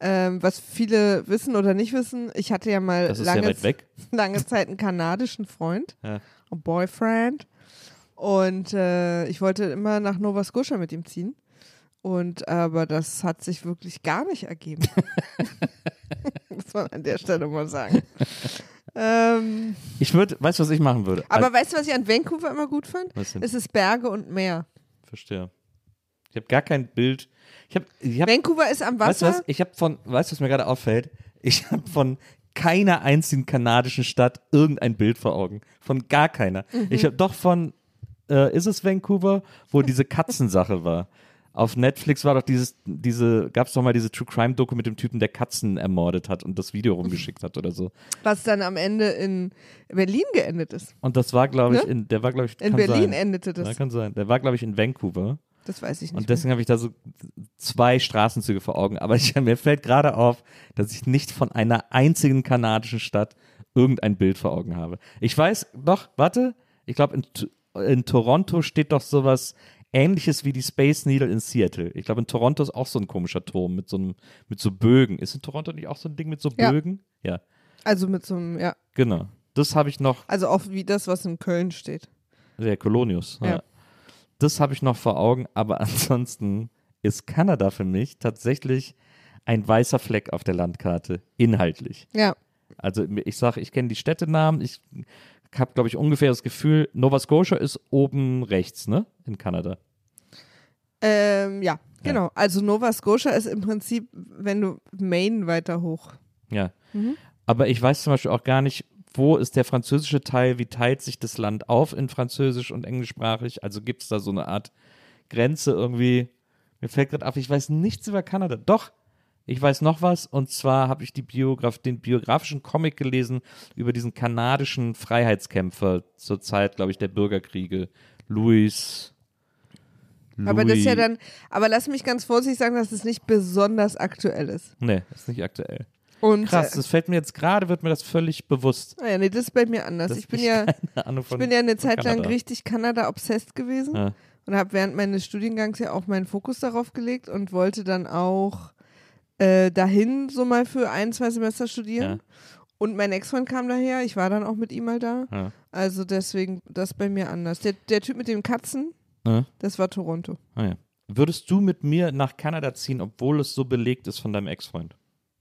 Speaker 2: Ähm, was viele wissen oder nicht wissen, ich hatte ja mal lange,
Speaker 1: weg.
Speaker 2: lange Zeit einen kanadischen Freund,
Speaker 1: Ja.
Speaker 2: ein Boyfriend. Und äh, ich wollte immer nach Nova Scotia mit ihm ziehen. Und aber das hat sich wirklich gar nicht ergeben. Muss man an der Stelle mal sagen. ähm,
Speaker 1: Ich würde, weißt du, was ich machen würde?
Speaker 2: aber weißt du, was ich an Vancouver immer gut fand? Es ist Berge und Meer.
Speaker 1: Verstehe. Ich habe gar kein Bild. Ich habe, ich hab,
Speaker 2: Vancouver ist am
Speaker 1: weißt du
Speaker 2: Wasser.
Speaker 1: was? Ich habe von, weißt du, was mir gerade auffällt? Ich habe von keiner einzigen kanadischen Stadt irgendein Bild vor Augen. Von gar keiner. Ich habe doch von, äh, ist es Vancouver, wo diese Katzensache war. Auf Netflix war doch dieses, diese, gab es doch mal diese True Crime Doku mit dem Typen, der Katzen ermordet hat und das Video rumgeschickt hat oder so.
Speaker 2: Was dann am Ende in Berlin geendet ist.
Speaker 1: Und das war, glaube ich,
Speaker 2: Ne?
Speaker 1: in, der war, glaube ich,
Speaker 2: In Berlin
Speaker 1: sein.
Speaker 2: endete das.
Speaker 1: Ja, kann sein. Der war, glaube ich, in Vancouver.
Speaker 2: Das weiß ich nicht.
Speaker 1: Und deswegen habe ich da so zwei Straßenzüge vor Augen. Aber ich, mir fällt gerade auf, dass ich nicht von einer einzigen kanadischen Stadt irgendein Bild vor Augen habe. Ich weiß, doch, warte, ich glaube, in, in Toronto steht doch sowas ähnliches wie die Space Needle in Seattle. Ich glaube, in Toronto ist auch so ein komischer Turm mit so, einem, mit so Bögen. Ist in Toronto nicht auch so ein Ding mit so
Speaker 2: Ja.
Speaker 1: Bögen? Ja,
Speaker 2: Also mit so einem, ja.
Speaker 1: genau. Das habe ich noch,
Speaker 2: Also auch wie das, was in Köln steht.
Speaker 1: der Colonius. Ja.
Speaker 2: Ja.
Speaker 1: Das habe ich noch vor Augen, aber ansonsten ist Kanada für mich tatsächlich ein weißer Fleck auf der Landkarte, inhaltlich.
Speaker 2: Ja.
Speaker 1: Also ich sage, ich kenne die Städtenamen, ich habe, glaube ich, ungefähr das Gefühl, Nova Scotia ist oben rechts, ne, in Kanada.
Speaker 2: Ähm, ja, genau. Also Nova Scotia ist im Prinzip, wenn du Maine weiter hoch.
Speaker 1: Ja.
Speaker 2: Mhm.
Speaker 1: Aber ich weiß zum Beispiel auch gar nicht, wo ist der französische Teil, wie teilt sich das Land auf in französisch und englischsprachig? Also gibt es da so eine Art Grenze irgendwie? Mir fällt gerade auf, ich weiß nichts über Kanada. Doch, ich weiß noch was und zwar habe ich Biograf den biografischen Comic gelesen über diesen kanadischen Freiheitskämpfer zur Zeit, glaube ich, der Bürgerkriege. Louis.
Speaker 2: Aber das ist ja
Speaker 1: Louis-
Speaker 2: dann, aber lass mich ganz vorsichtig sagen, dass es nicht besonders aktuell ist.
Speaker 1: Nee, ist nicht aktuell.
Speaker 2: Und
Speaker 1: Krass,
Speaker 2: Äh,
Speaker 1: das fällt mir jetzt gerade, wird mir das völlig bewusst.
Speaker 2: naja, nee, das ist bei mir anders. ich bin ja, ich bin ja eine Zeit lang
Speaker 1: Kanada.
Speaker 2: richtig Kanada-obsessed gewesen
Speaker 1: Ja.
Speaker 2: und habe während meines Studiengangs ja auch meinen Fokus darauf gelegt und wollte dann auch äh, dahin so mal für ein, zwei Semester studieren.
Speaker 1: Ja.
Speaker 2: Und mein Ex-Freund kam daher, ich war dann auch mit ihm mal da.
Speaker 1: Ja.
Speaker 2: Also deswegen, das bei mir anders. Der, der Typ mit den Katzen,
Speaker 1: Ja.
Speaker 2: das war Toronto.
Speaker 1: Ah. Würdest du mit mir nach Kanada ziehen, obwohl es so belegt ist von deinem Ex-Freund?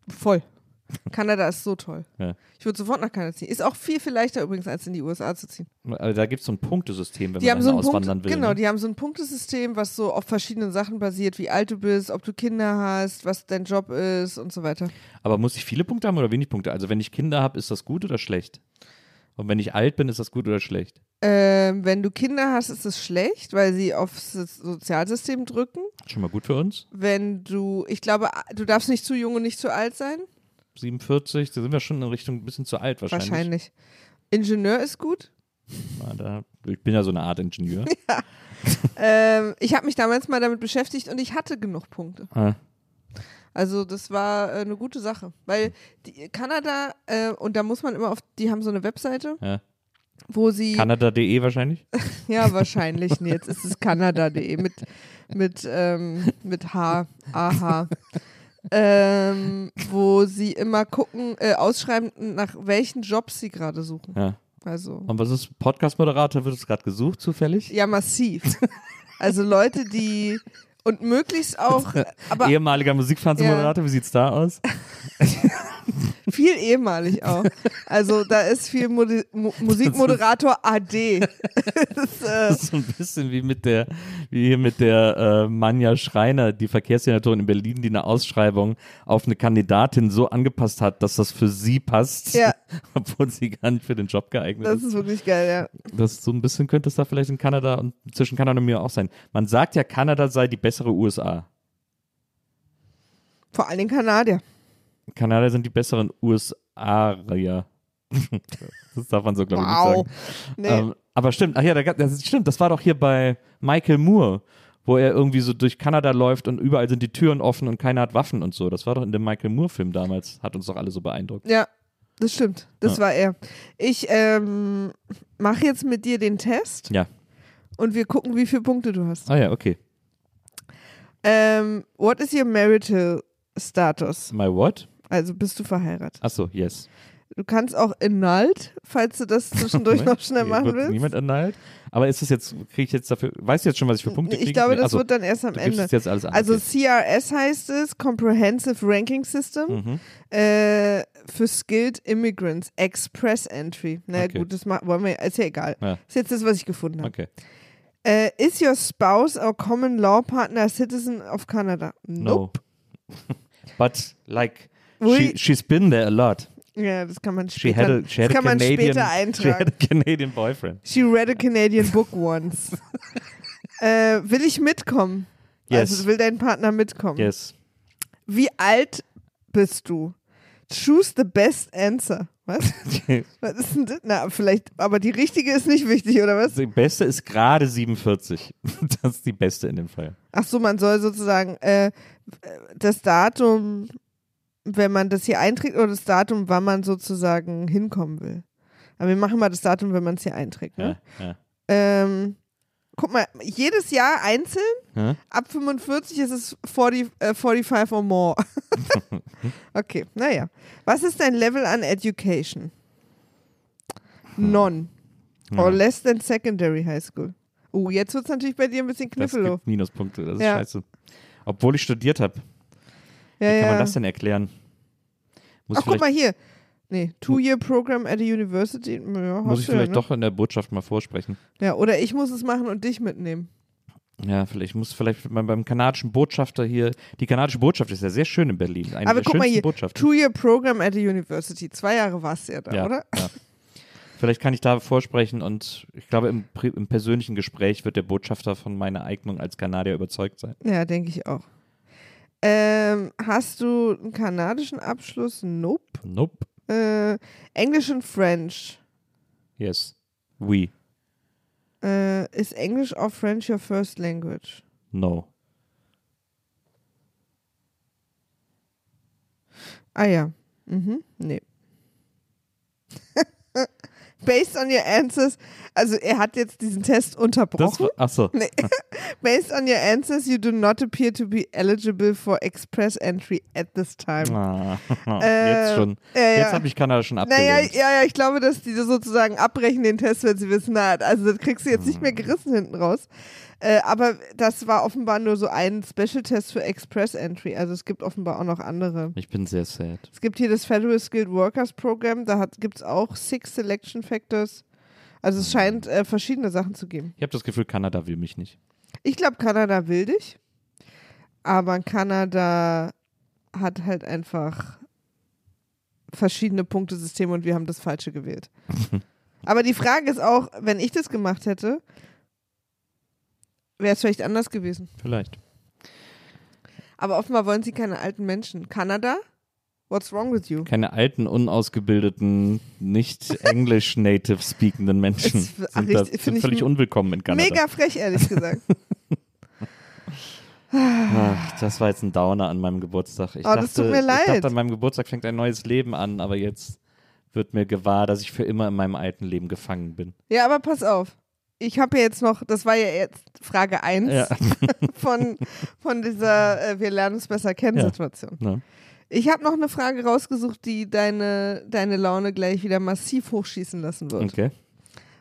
Speaker 2: Voll. Kanada ist so toll.
Speaker 1: Ja.
Speaker 2: Ich würde sofort nach Kanada ziehen. Ist auch viel, viel leichter übrigens, als in die USA zu ziehen.
Speaker 1: Also da gibt es so ein Punktesystem, wenn
Speaker 2: Die
Speaker 1: man
Speaker 2: so ein Punkt,
Speaker 1: auswandern will.
Speaker 2: genau,
Speaker 1: ne?
Speaker 2: die haben so ein Punktesystem, was so auf verschiedenen Sachen basiert, wie alt du bist, ob du Kinder hast, was dein Job ist und so weiter.
Speaker 1: Aber muss ich viele Punkte haben oder wenig Punkte? Also wenn ich Kinder habe, ist das gut oder schlecht? Und wenn ich alt bin, ist das gut oder schlecht?
Speaker 2: Ähm, wenn du Kinder hast, ist es schlecht, weil sie aufs Sozialsystem drücken.
Speaker 1: Schon mal gut für uns?
Speaker 2: Wenn du, ich glaube, du darfst nicht zu jung und nicht zu alt sein.
Speaker 1: 47, da sind wir schon in Richtung ein bisschen zu alt wahrscheinlich.
Speaker 2: Wahrscheinlich. Ingenieur ist gut.
Speaker 1: Ja, da, ich bin ja so eine Art Ingenieur.
Speaker 2: Ähm, ich habe mich damals mal damit beschäftigt und ich hatte genug Punkte.
Speaker 1: ah,
Speaker 2: Also das war äh, eine gute Sache, weil Kanada äh, und da muss man immer auf, die haben so eine Webseite,
Speaker 1: ja.
Speaker 2: wo sie
Speaker 1: Kanada.de wahrscheinlich?
Speaker 2: ja wahrscheinlich nee, jetzt ist es Kanada.de mit mit ähm, mit H AH ähm, wo sie immer gucken äh, ausschreiben nach welchen Jobs sie gerade suchen.
Speaker 1: Ja.
Speaker 2: Also
Speaker 1: Und was ist Podcast-Moderator? Wird es gerade gesucht zufällig?
Speaker 2: ja massiv. Also Leute, die und möglichst auch, aber
Speaker 1: Ehemaliger Musikfernsehmoderator, wie sieht's da aus?
Speaker 2: Viel ehemalig auch. Also da ist viel Modi Mu Musikmoderator AD. das, äh,
Speaker 1: Das ist so ein bisschen wie mit der, wie hier mit der äh, Manja Schreiner, die Verkehrssenatorin in Berlin, die eine Ausschreibung auf eine Kandidatin so angepasst hat, dass das für sie passt,
Speaker 2: Ja.
Speaker 1: obwohl sie gar nicht für den Job geeignet
Speaker 2: das
Speaker 1: ist.
Speaker 2: ist wirklich geil, ja.
Speaker 1: Das so ein bisschen könnte es da vielleicht in Kanada und zwischen Kanada und mir auch sein. Man sagt ja, Kanada sei die bessere USA.
Speaker 2: Vor allen Dingen Kanadier.
Speaker 1: Kanada sind die besseren USA-Rier. das darf man so, glaube ich, nicht
Speaker 2: Wow.
Speaker 1: sagen.
Speaker 2: Nee.
Speaker 1: Ähm, aber stimmt, ach ja, da das stimmt, das war doch hier bei Michael Moore, wo er irgendwie so durch Kanada läuft und überall sind die Türen offen und keiner hat Waffen und so. Das war doch in dem Michael Moore-Film damals, hat uns doch alle so beeindruckt.
Speaker 2: ja, das stimmt. Das
Speaker 1: Ja.
Speaker 2: war er. Ich ähm, mache jetzt mit dir den Test
Speaker 1: Ja.
Speaker 2: und wir gucken, wie viele Punkte du hast.
Speaker 1: Ah ja, okay.
Speaker 2: Ähm, what is your marital status?
Speaker 1: My what?
Speaker 2: Also bist du verheiratet?
Speaker 1: Achso, yes.
Speaker 2: Du kannst auch annulled, falls du das zwischendurch noch schnell machen
Speaker 1: wird
Speaker 2: willst.
Speaker 1: Niemand anhalt. Aber ist das jetzt, kriege ich jetzt dafür, weißt du jetzt schon, was ich für Punkte kriege?
Speaker 2: Ich glaube, das
Speaker 1: achso,
Speaker 2: wird dann erst am Ende.
Speaker 1: jetzt alles an.
Speaker 2: Also
Speaker 1: okay.
Speaker 2: CRS heißt es, Comprehensive Ranking System,
Speaker 1: Mhm.
Speaker 2: äh, für Skilled Immigrants, Express Entry. Na
Speaker 1: Okay.
Speaker 2: gut, das wollen wir, ist ja egal.
Speaker 1: Ja.
Speaker 2: Ist jetzt das, was ich gefunden habe.
Speaker 1: Okay.
Speaker 2: Äh, is your spouse or common law partner a citizen of Canada? Nope.
Speaker 1: No. But, like. She, she's been there a lot.
Speaker 2: Ja, das kann man
Speaker 1: She
Speaker 2: später,
Speaker 1: had a, she had
Speaker 2: das
Speaker 1: a
Speaker 2: kann man
Speaker 1: Canadian,
Speaker 2: später
Speaker 1: she had
Speaker 2: eintragen.
Speaker 1: a Canadian boyfriend.
Speaker 2: She read a Canadian book once. äh, will ich mitkommen?
Speaker 1: Yes.
Speaker 2: Also will dein Partner mitkommen?
Speaker 1: Yes.
Speaker 2: Wie alt bist du? Choose the best answer. Was? Was ist denn das? Na, vielleicht, aber die richtige ist nicht wichtig, oder was?
Speaker 1: Die beste ist gerade 47. Das ist die beste in dem Fall.
Speaker 2: Ach so, man soll sozusagen äh, das Datum, wenn man das hier einträgt, oder das Datum, wann man sozusagen hinkommen will. Aber wir machen mal das Datum, wenn man es hier einträgt. Ne?
Speaker 1: Ja, ja.
Speaker 2: Ähm, guck mal, jedes Jahr einzeln,
Speaker 1: Hä?
Speaker 2: ab 45 ist es 40, äh, 45 or more. okay, naja. Was ist dein Level an Education? None. Or
Speaker 1: Hm.
Speaker 2: less than secondary high school. Oh, jetzt wird es natürlich bei dir ein bisschen
Speaker 1: gibt Minuspunkte, das ist
Speaker 2: Ja.
Speaker 1: scheiße. Obwohl ich studiert habe. Wie
Speaker 2: Ja,
Speaker 1: kann man das denn erklären? Muss
Speaker 2: Ach, guck mal hier. Nee, Two-Year-Program at a University. Ja,
Speaker 1: muss ich
Speaker 2: ja,
Speaker 1: vielleicht
Speaker 2: ne?
Speaker 1: doch in der Botschaft mal vorsprechen.
Speaker 2: Ja, oder ich muss es machen und dich mitnehmen.
Speaker 1: Ja, vielleicht muss vielleicht beim kanadischen Botschafter hier. Die kanadische Botschaft ist ja sehr schön in Berlin. Eine
Speaker 2: Aber guck mal hier. Two-Year-Program at a University. Zwei Jahre warst du ja da,
Speaker 1: ja,
Speaker 2: oder?
Speaker 1: Ja. Vielleicht kann ich da vorsprechen und ich glaube, im, im persönlichen Gespräch wird der Botschafter von meiner Eignung als Kanadier überzeugt sein.
Speaker 2: Ja, denke ich auch. Ähm, hast du einen kanadischen Abschluss? Nope.
Speaker 1: Nope.
Speaker 2: Äh, Englisch und French.
Speaker 1: Yes. We.
Speaker 2: Äh, ist Englisch or French your first language?
Speaker 1: No.
Speaker 2: Ah ja. Mhm. Nee. Based on your answers, also er hat jetzt diesen Test
Speaker 1: Das
Speaker 2: unterbrochen.
Speaker 1: war, achso.
Speaker 2: Nee. Based on your answers, you do not appear to be eligible for express entry at this time.
Speaker 1: Ah,
Speaker 2: Äh,
Speaker 1: jetzt schon.
Speaker 2: ja, ja.
Speaker 1: Jetzt habe ich Kanada schon abgelehnt.
Speaker 2: Naja, ja, ja, ich glaube, dass die sozusagen abbrechen den Test, wenn sie wissen, na, also das kriegst du jetzt nicht
Speaker 1: Hm.
Speaker 2: mehr gerissen hinten raus. Äh, aber das war offenbar nur so ein Special-Test für Express Entry. Also es gibt offenbar auch noch andere.
Speaker 1: Ich bin sehr sad.
Speaker 2: Es gibt hier das Federal Skilled Workers Program, da gibt es auch Six Selection Factors. Also
Speaker 1: Hm.
Speaker 2: es scheint äh, verschiedene Sachen zu geben.
Speaker 1: Ich habe das Gefühl, Kanada will mich nicht.
Speaker 2: Ich glaube, Kanada will dich, aber Kanada hat halt einfach verschiedene Punktesysteme und wir haben das falsche gewählt. aber die Frage ist auch, wenn ich das gemacht hätte, wäre es vielleicht anders gewesen.
Speaker 1: Vielleicht.
Speaker 2: Aber offenbar wollen sie keine alten Menschen. Kanada? What's wrong with you?
Speaker 1: Keine alten, unausgebildeten, nicht Englisch-native speakenden Menschen
Speaker 2: Es-
Speaker 1: sind, da, sind
Speaker 2: ich
Speaker 1: völlig unwillkommen in Kanada.
Speaker 2: Mega frech, ehrlich gesagt.
Speaker 1: Ach, das war jetzt ein Downer an meinem Geburtstag. Ich,
Speaker 2: Oh,
Speaker 1: dachte,
Speaker 2: das tut mir
Speaker 1: ich
Speaker 2: leid.
Speaker 1: dachte, an meinem Geburtstag fängt ein neues Leben an, aber jetzt wird mir gewahr, dass ich für immer in meinem alten Leben gefangen bin.
Speaker 2: ja, aber pass auf. Ich habe ja jetzt noch, das war ja jetzt Frage 1
Speaker 1: Ja.
Speaker 2: von, von dieser äh, Wir lernen uns besser kennen
Speaker 1: Ja.
Speaker 2: Situation.
Speaker 1: Ne?
Speaker 2: Ich habe noch eine Frage rausgesucht, die deine, deine Laune gleich wieder massiv hochschießen lassen wird.
Speaker 1: Okay.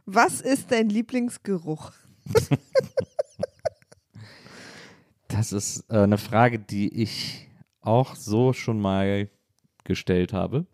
Speaker 2: Was ist dein Lieblingsgeruch?
Speaker 1: Das ist äh, eine Frage, die ich auch so schon mal gestellt habe.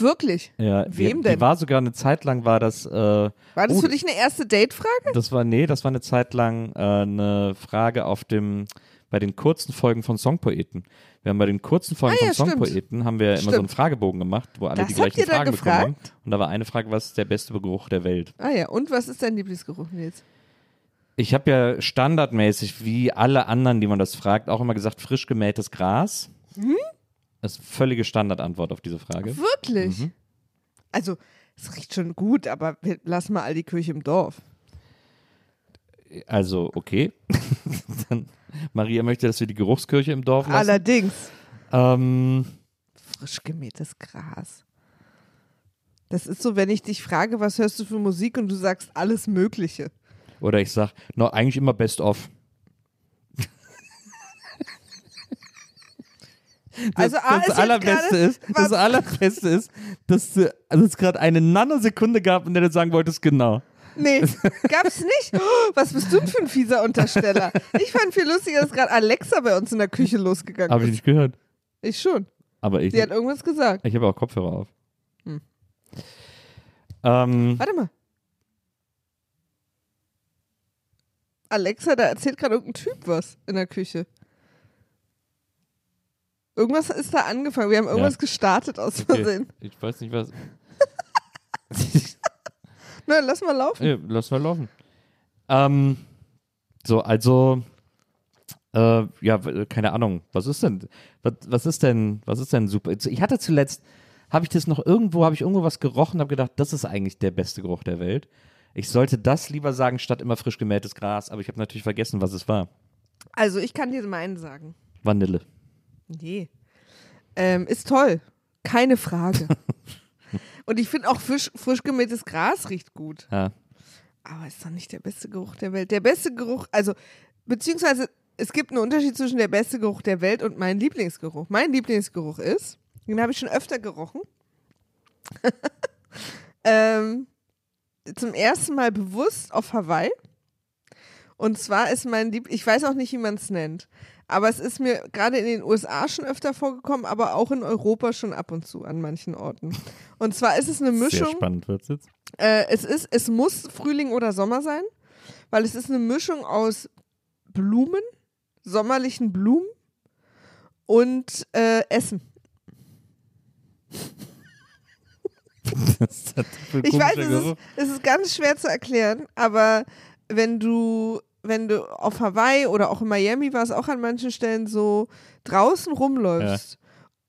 Speaker 2: Wirklich?
Speaker 1: Ja,
Speaker 2: Wem
Speaker 1: die,
Speaker 2: denn?
Speaker 1: Die war sogar eine Zeit lang, war das, äh,
Speaker 2: War das
Speaker 1: Oh,
Speaker 2: für dich eine erste Date-Frage?
Speaker 1: das war, nee, das war eine Zeit lang äh, eine Frage auf dem, bei den kurzen Folgen von Songpoeten. Wir haben bei den kurzen Folgen
Speaker 2: Ah, ja,
Speaker 1: von
Speaker 2: stimmt.
Speaker 1: Songpoeten haben wir immer so einen
Speaker 2: Stimmt.
Speaker 1: Fragebogen gemacht, wo alle
Speaker 2: Das
Speaker 1: die gleichen Fragen bekommen haben. Und da war eine Frage, was ist der beste Geruch der Welt?
Speaker 2: Ah ja, und was ist dein Lieblingsgeruch, Nils?
Speaker 1: Ich habe ja standardmäßig, wie alle anderen, die man das fragt, auch immer gesagt, frisch gemähtes Gras.
Speaker 2: Hm?
Speaker 1: Das ist völlige Standardantwort auf diese Frage.
Speaker 2: Wirklich?
Speaker 1: Mhm.
Speaker 2: Also, es riecht schon gut, aber wir- lass mal all die Kirche im Dorf.
Speaker 1: Also, okay. Dann, Maria möchte, dass wir die Geruchskirche im Dorf lassen.
Speaker 2: Allerdings.
Speaker 1: Ähm,
Speaker 2: Frisch gemähtes Gras. Das ist so, wenn ich dich frage, was hörst du für Musik und du sagst alles Mögliche.
Speaker 1: oder ich sag, no, eigentlich immer best of.
Speaker 2: Also, A
Speaker 1: das
Speaker 2: ist
Speaker 1: Allerbeste ist, das Allerbeste ist, dass du- also es gerade eine Nanosekunde gab, in der du sagen wolltest, genau.
Speaker 2: Nee, gab's nicht? Oh, was bist du denn für ein fieser Untersteller? Ich fand viel lustiger, dass gerade Alexa bei uns in der Küche losgegangen
Speaker 1: Habe ich
Speaker 2: ist.
Speaker 1: nicht gehört.
Speaker 2: Ich schon.
Speaker 1: Aber ich,
Speaker 2: Sie hat irgendwas gesagt.
Speaker 1: ich habe auch Kopfhörer auf.
Speaker 2: Hm.
Speaker 1: Ähm,
Speaker 2: Warte mal. Alexa, da erzählt gerade irgendein Typ was in der Küche. Irgendwas ist da angefangen. Wir haben irgendwas gestartet aus
Speaker 1: Okay.
Speaker 2: Versehen.
Speaker 1: Ich weiß nicht, was.
Speaker 2: Na, lass mal laufen.
Speaker 1: Ja, lass mal laufen. Ähm, so, also, äh, ja, keine Ahnung. Was ist denn, was, was ist denn, was ist denn super? Ich hatte zuletzt, habe ich das noch irgendwo, habe ich irgendwo was gerochen, habe gedacht, das ist eigentlich der beste Geruch der Welt. Ich sollte das lieber sagen, statt immer frisch gemähtes Gras, aber ich habe natürlich vergessen, was es war.
Speaker 2: Also, ich kann dir meinen sagen.
Speaker 1: Vanille.
Speaker 2: Nee. Ähm, ist toll. Keine Frage. Und ich finde auch frisch, frisch gemähtes Gras riecht gut.
Speaker 1: Ja.
Speaker 2: Aber ist doch nicht der beste Geruch der Welt. Der beste Geruch, also, beziehungsweise, es gibt einen Unterschied zwischen der beste Geruch der Welt und mein Lieblingsgeruch. Mein Lieblingsgeruch ist, den habe ich schon öfter gerochen. ähm, zum ersten Mal bewusst auf Hawaii. Und zwar ist mein Lieb, ich weiß auch nicht, wie man es nennt, aber es ist mir gerade in den USA schon öfter vorgekommen, aber auch in Europa schon ab und zu an manchen Orten. Und zwar ist es eine
Speaker 1: Sehr
Speaker 2: Mischung.
Speaker 1: spannend wird's jetzt.
Speaker 2: Äh, es ist, es muss Frühling oder Sommer sein, weil es ist eine Mischung aus Blumen, sommerlichen Blumen und äh, Essen. Ich weiß, es ist, es ist ganz schwer zu erklären, aber wenn du, wenn du auf Hawaii oder auch in Miami war es auch an manchen Stellen so draußen rumläufst,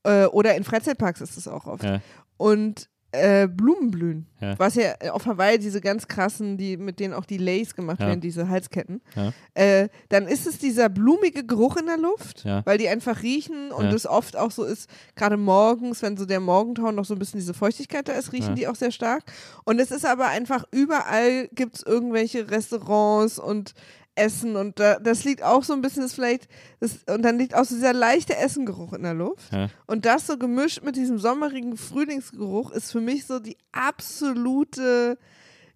Speaker 2: äh, oder in Freizeitparks ist es auch oft,
Speaker 1: Ja.
Speaker 2: und äh, Blumen blühen,
Speaker 1: Ja.
Speaker 2: was ja auf Hawaii diese ganz krassen, die mit denen auch die Lays gemacht
Speaker 1: Ja.
Speaker 2: werden, diese Halsketten,
Speaker 1: Ja.
Speaker 2: äh, dann ist es dieser blumige Geruch in der Luft,
Speaker 1: Ja.
Speaker 2: weil die einfach riechen und
Speaker 1: Ja.
Speaker 2: es oft auch so ist, gerade morgens, wenn so der Morgentau noch so ein bisschen diese Feuchtigkeit da ist, riechen
Speaker 1: Ja.
Speaker 2: die auch sehr stark. Und es ist aber einfach überall gibt es irgendwelche Restaurants und Essen und da, das liegt auch so ein bisschen, das vielleicht, das, und dann liegt auch so dieser leichte Essengeruch in der Luft.
Speaker 1: Ja.
Speaker 2: Und das so gemischt mit diesem sommerigen Frühlingsgeruch ist für mich so die absolute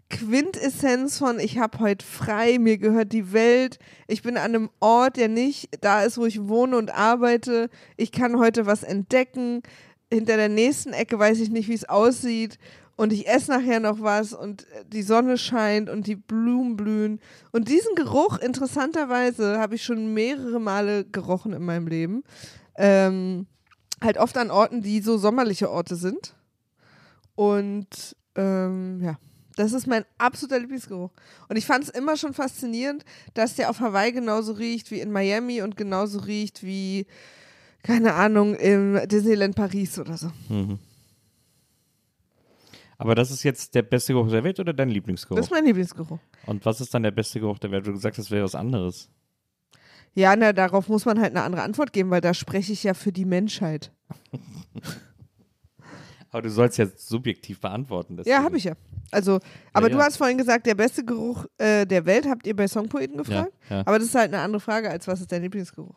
Speaker 2: Quintessenz von ich habe heute frei, mir gehört die Welt, ich bin an einem Ort, der nicht da ist, wo ich wohne und arbeite, ich kann heute was entdecken, hinter der nächsten Ecke weiß ich nicht, wie es aussieht und ich esse nachher noch was und äh, die Sonne scheint und die Blumen blühen und diesen Geruch, interessanterweise, habe ich schon mehrere Male gerochen in meinem Leben, ähm, halt oft an Orten, die so sommerliche Orte sind und ähm, ja, das ist mein absoluter Lieblingsgeruch. Und ich fand es immer schon faszinierend, dass der auf Hawaii genauso riecht wie in Miami und genauso riecht wie, keine Ahnung, im Disneyland Paris oder so.
Speaker 1: Mhm. Aber das ist jetzt der beste Geruch der Welt oder dein Lieblingsgeruch?
Speaker 2: Das ist mein Lieblingsgeruch.
Speaker 1: Und was ist dann der beste Geruch der Welt? Du gesagt hast, das wäre was anderes.
Speaker 2: Ja, na, darauf muss man halt eine andere Antwort geben, weil da spreche ich ja für die Menschheit.
Speaker 1: Aber du sollst jetzt subjektiv beantworten.
Speaker 2: Ja, habe ich ja. Also, aber
Speaker 1: ja.
Speaker 2: du hast vorhin gesagt, der beste Geruch äh, der Welt habt ihr bei Songpoeten gefragt.
Speaker 1: Ja, ja.
Speaker 2: Aber das ist halt eine andere Frage, als was ist dein Lieblingsgeruch?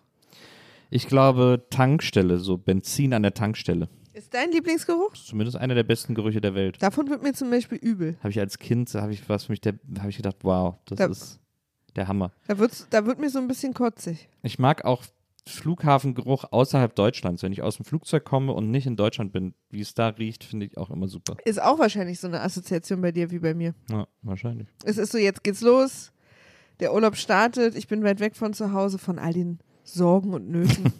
Speaker 1: Ich glaube Tankstelle, so Benzin an der Tankstelle.
Speaker 2: Ist dein Lieblingsgeruch?
Speaker 1: Zumindest einer der besten Gerüche der Welt.
Speaker 2: Davon wird mir zum Beispiel übel.
Speaker 1: Habe ich als Kind, habe ich was für mich, habe ich gedacht, wow, das
Speaker 2: Da-
Speaker 1: ist der Hammer.
Speaker 2: Da, wird's, da wird mir so ein bisschen kotzig.
Speaker 1: Ich mag auch Flughafengeruch außerhalb Deutschlands. Wenn ich aus dem Flugzeug komme und nicht in Deutschland bin, wie es da riecht, finde ich auch immer super.
Speaker 2: Ist auch wahrscheinlich so eine Assoziation bei dir wie bei mir.
Speaker 1: Ja, wahrscheinlich.
Speaker 2: Es ist so, jetzt geht's los, der Urlaub startet, ich bin weit weg von zu Hause, von all den Sorgen und Nöten.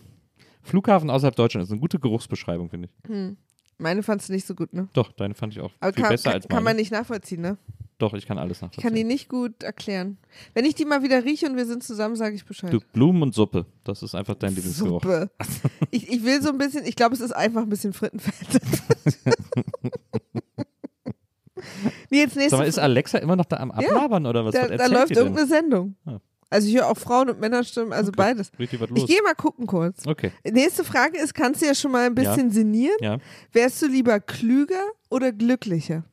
Speaker 1: Flughafen außerhalb Deutschland ist eine gute Geruchsbeschreibung, finde ich.
Speaker 2: Meine fandst du nicht so gut, ne?
Speaker 1: Doch, deine fand ich auch
Speaker 2: Aber
Speaker 1: viel
Speaker 2: kann,
Speaker 1: besser
Speaker 2: kann,
Speaker 1: als meine.
Speaker 2: kann man nicht nachvollziehen, ne?
Speaker 1: Doch, ich kann alles
Speaker 2: Ich kann die
Speaker 1: nachvollziehen.
Speaker 2: nicht gut erklären. Wenn ich die mal wieder rieche und wir sind zusammen, sage ich Bescheid.
Speaker 1: Du, Blumen und Suppe, das ist einfach dein Lieblingsgeruch.
Speaker 2: Suppe. Ich, ich will so ein bisschen, ich glaube, es ist einfach ein bisschen Frittenfett. nee, jetzt nächste
Speaker 1: Sag mal, ist Alexa immer noch da am Ablabern oder was?
Speaker 2: da,
Speaker 1: was
Speaker 2: da läuft irgendeine Sendung.
Speaker 1: Ah.
Speaker 2: Also ich höre auch Frauen- und Männerstimmen, also
Speaker 1: Okay.
Speaker 2: beides.
Speaker 1: Richtig was
Speaker 2: Ich
Speaker 1: los.
Speaker 2: gehe mal gucken kurz.
Speaker 1: Okay,
Speaker 2: Nächste Frage ist, kannst du ja schon mal ein bisschen sinnieren?
Speaker 1: ja.
Speaker 2: Wärst du lieber klüger oder glücklicher?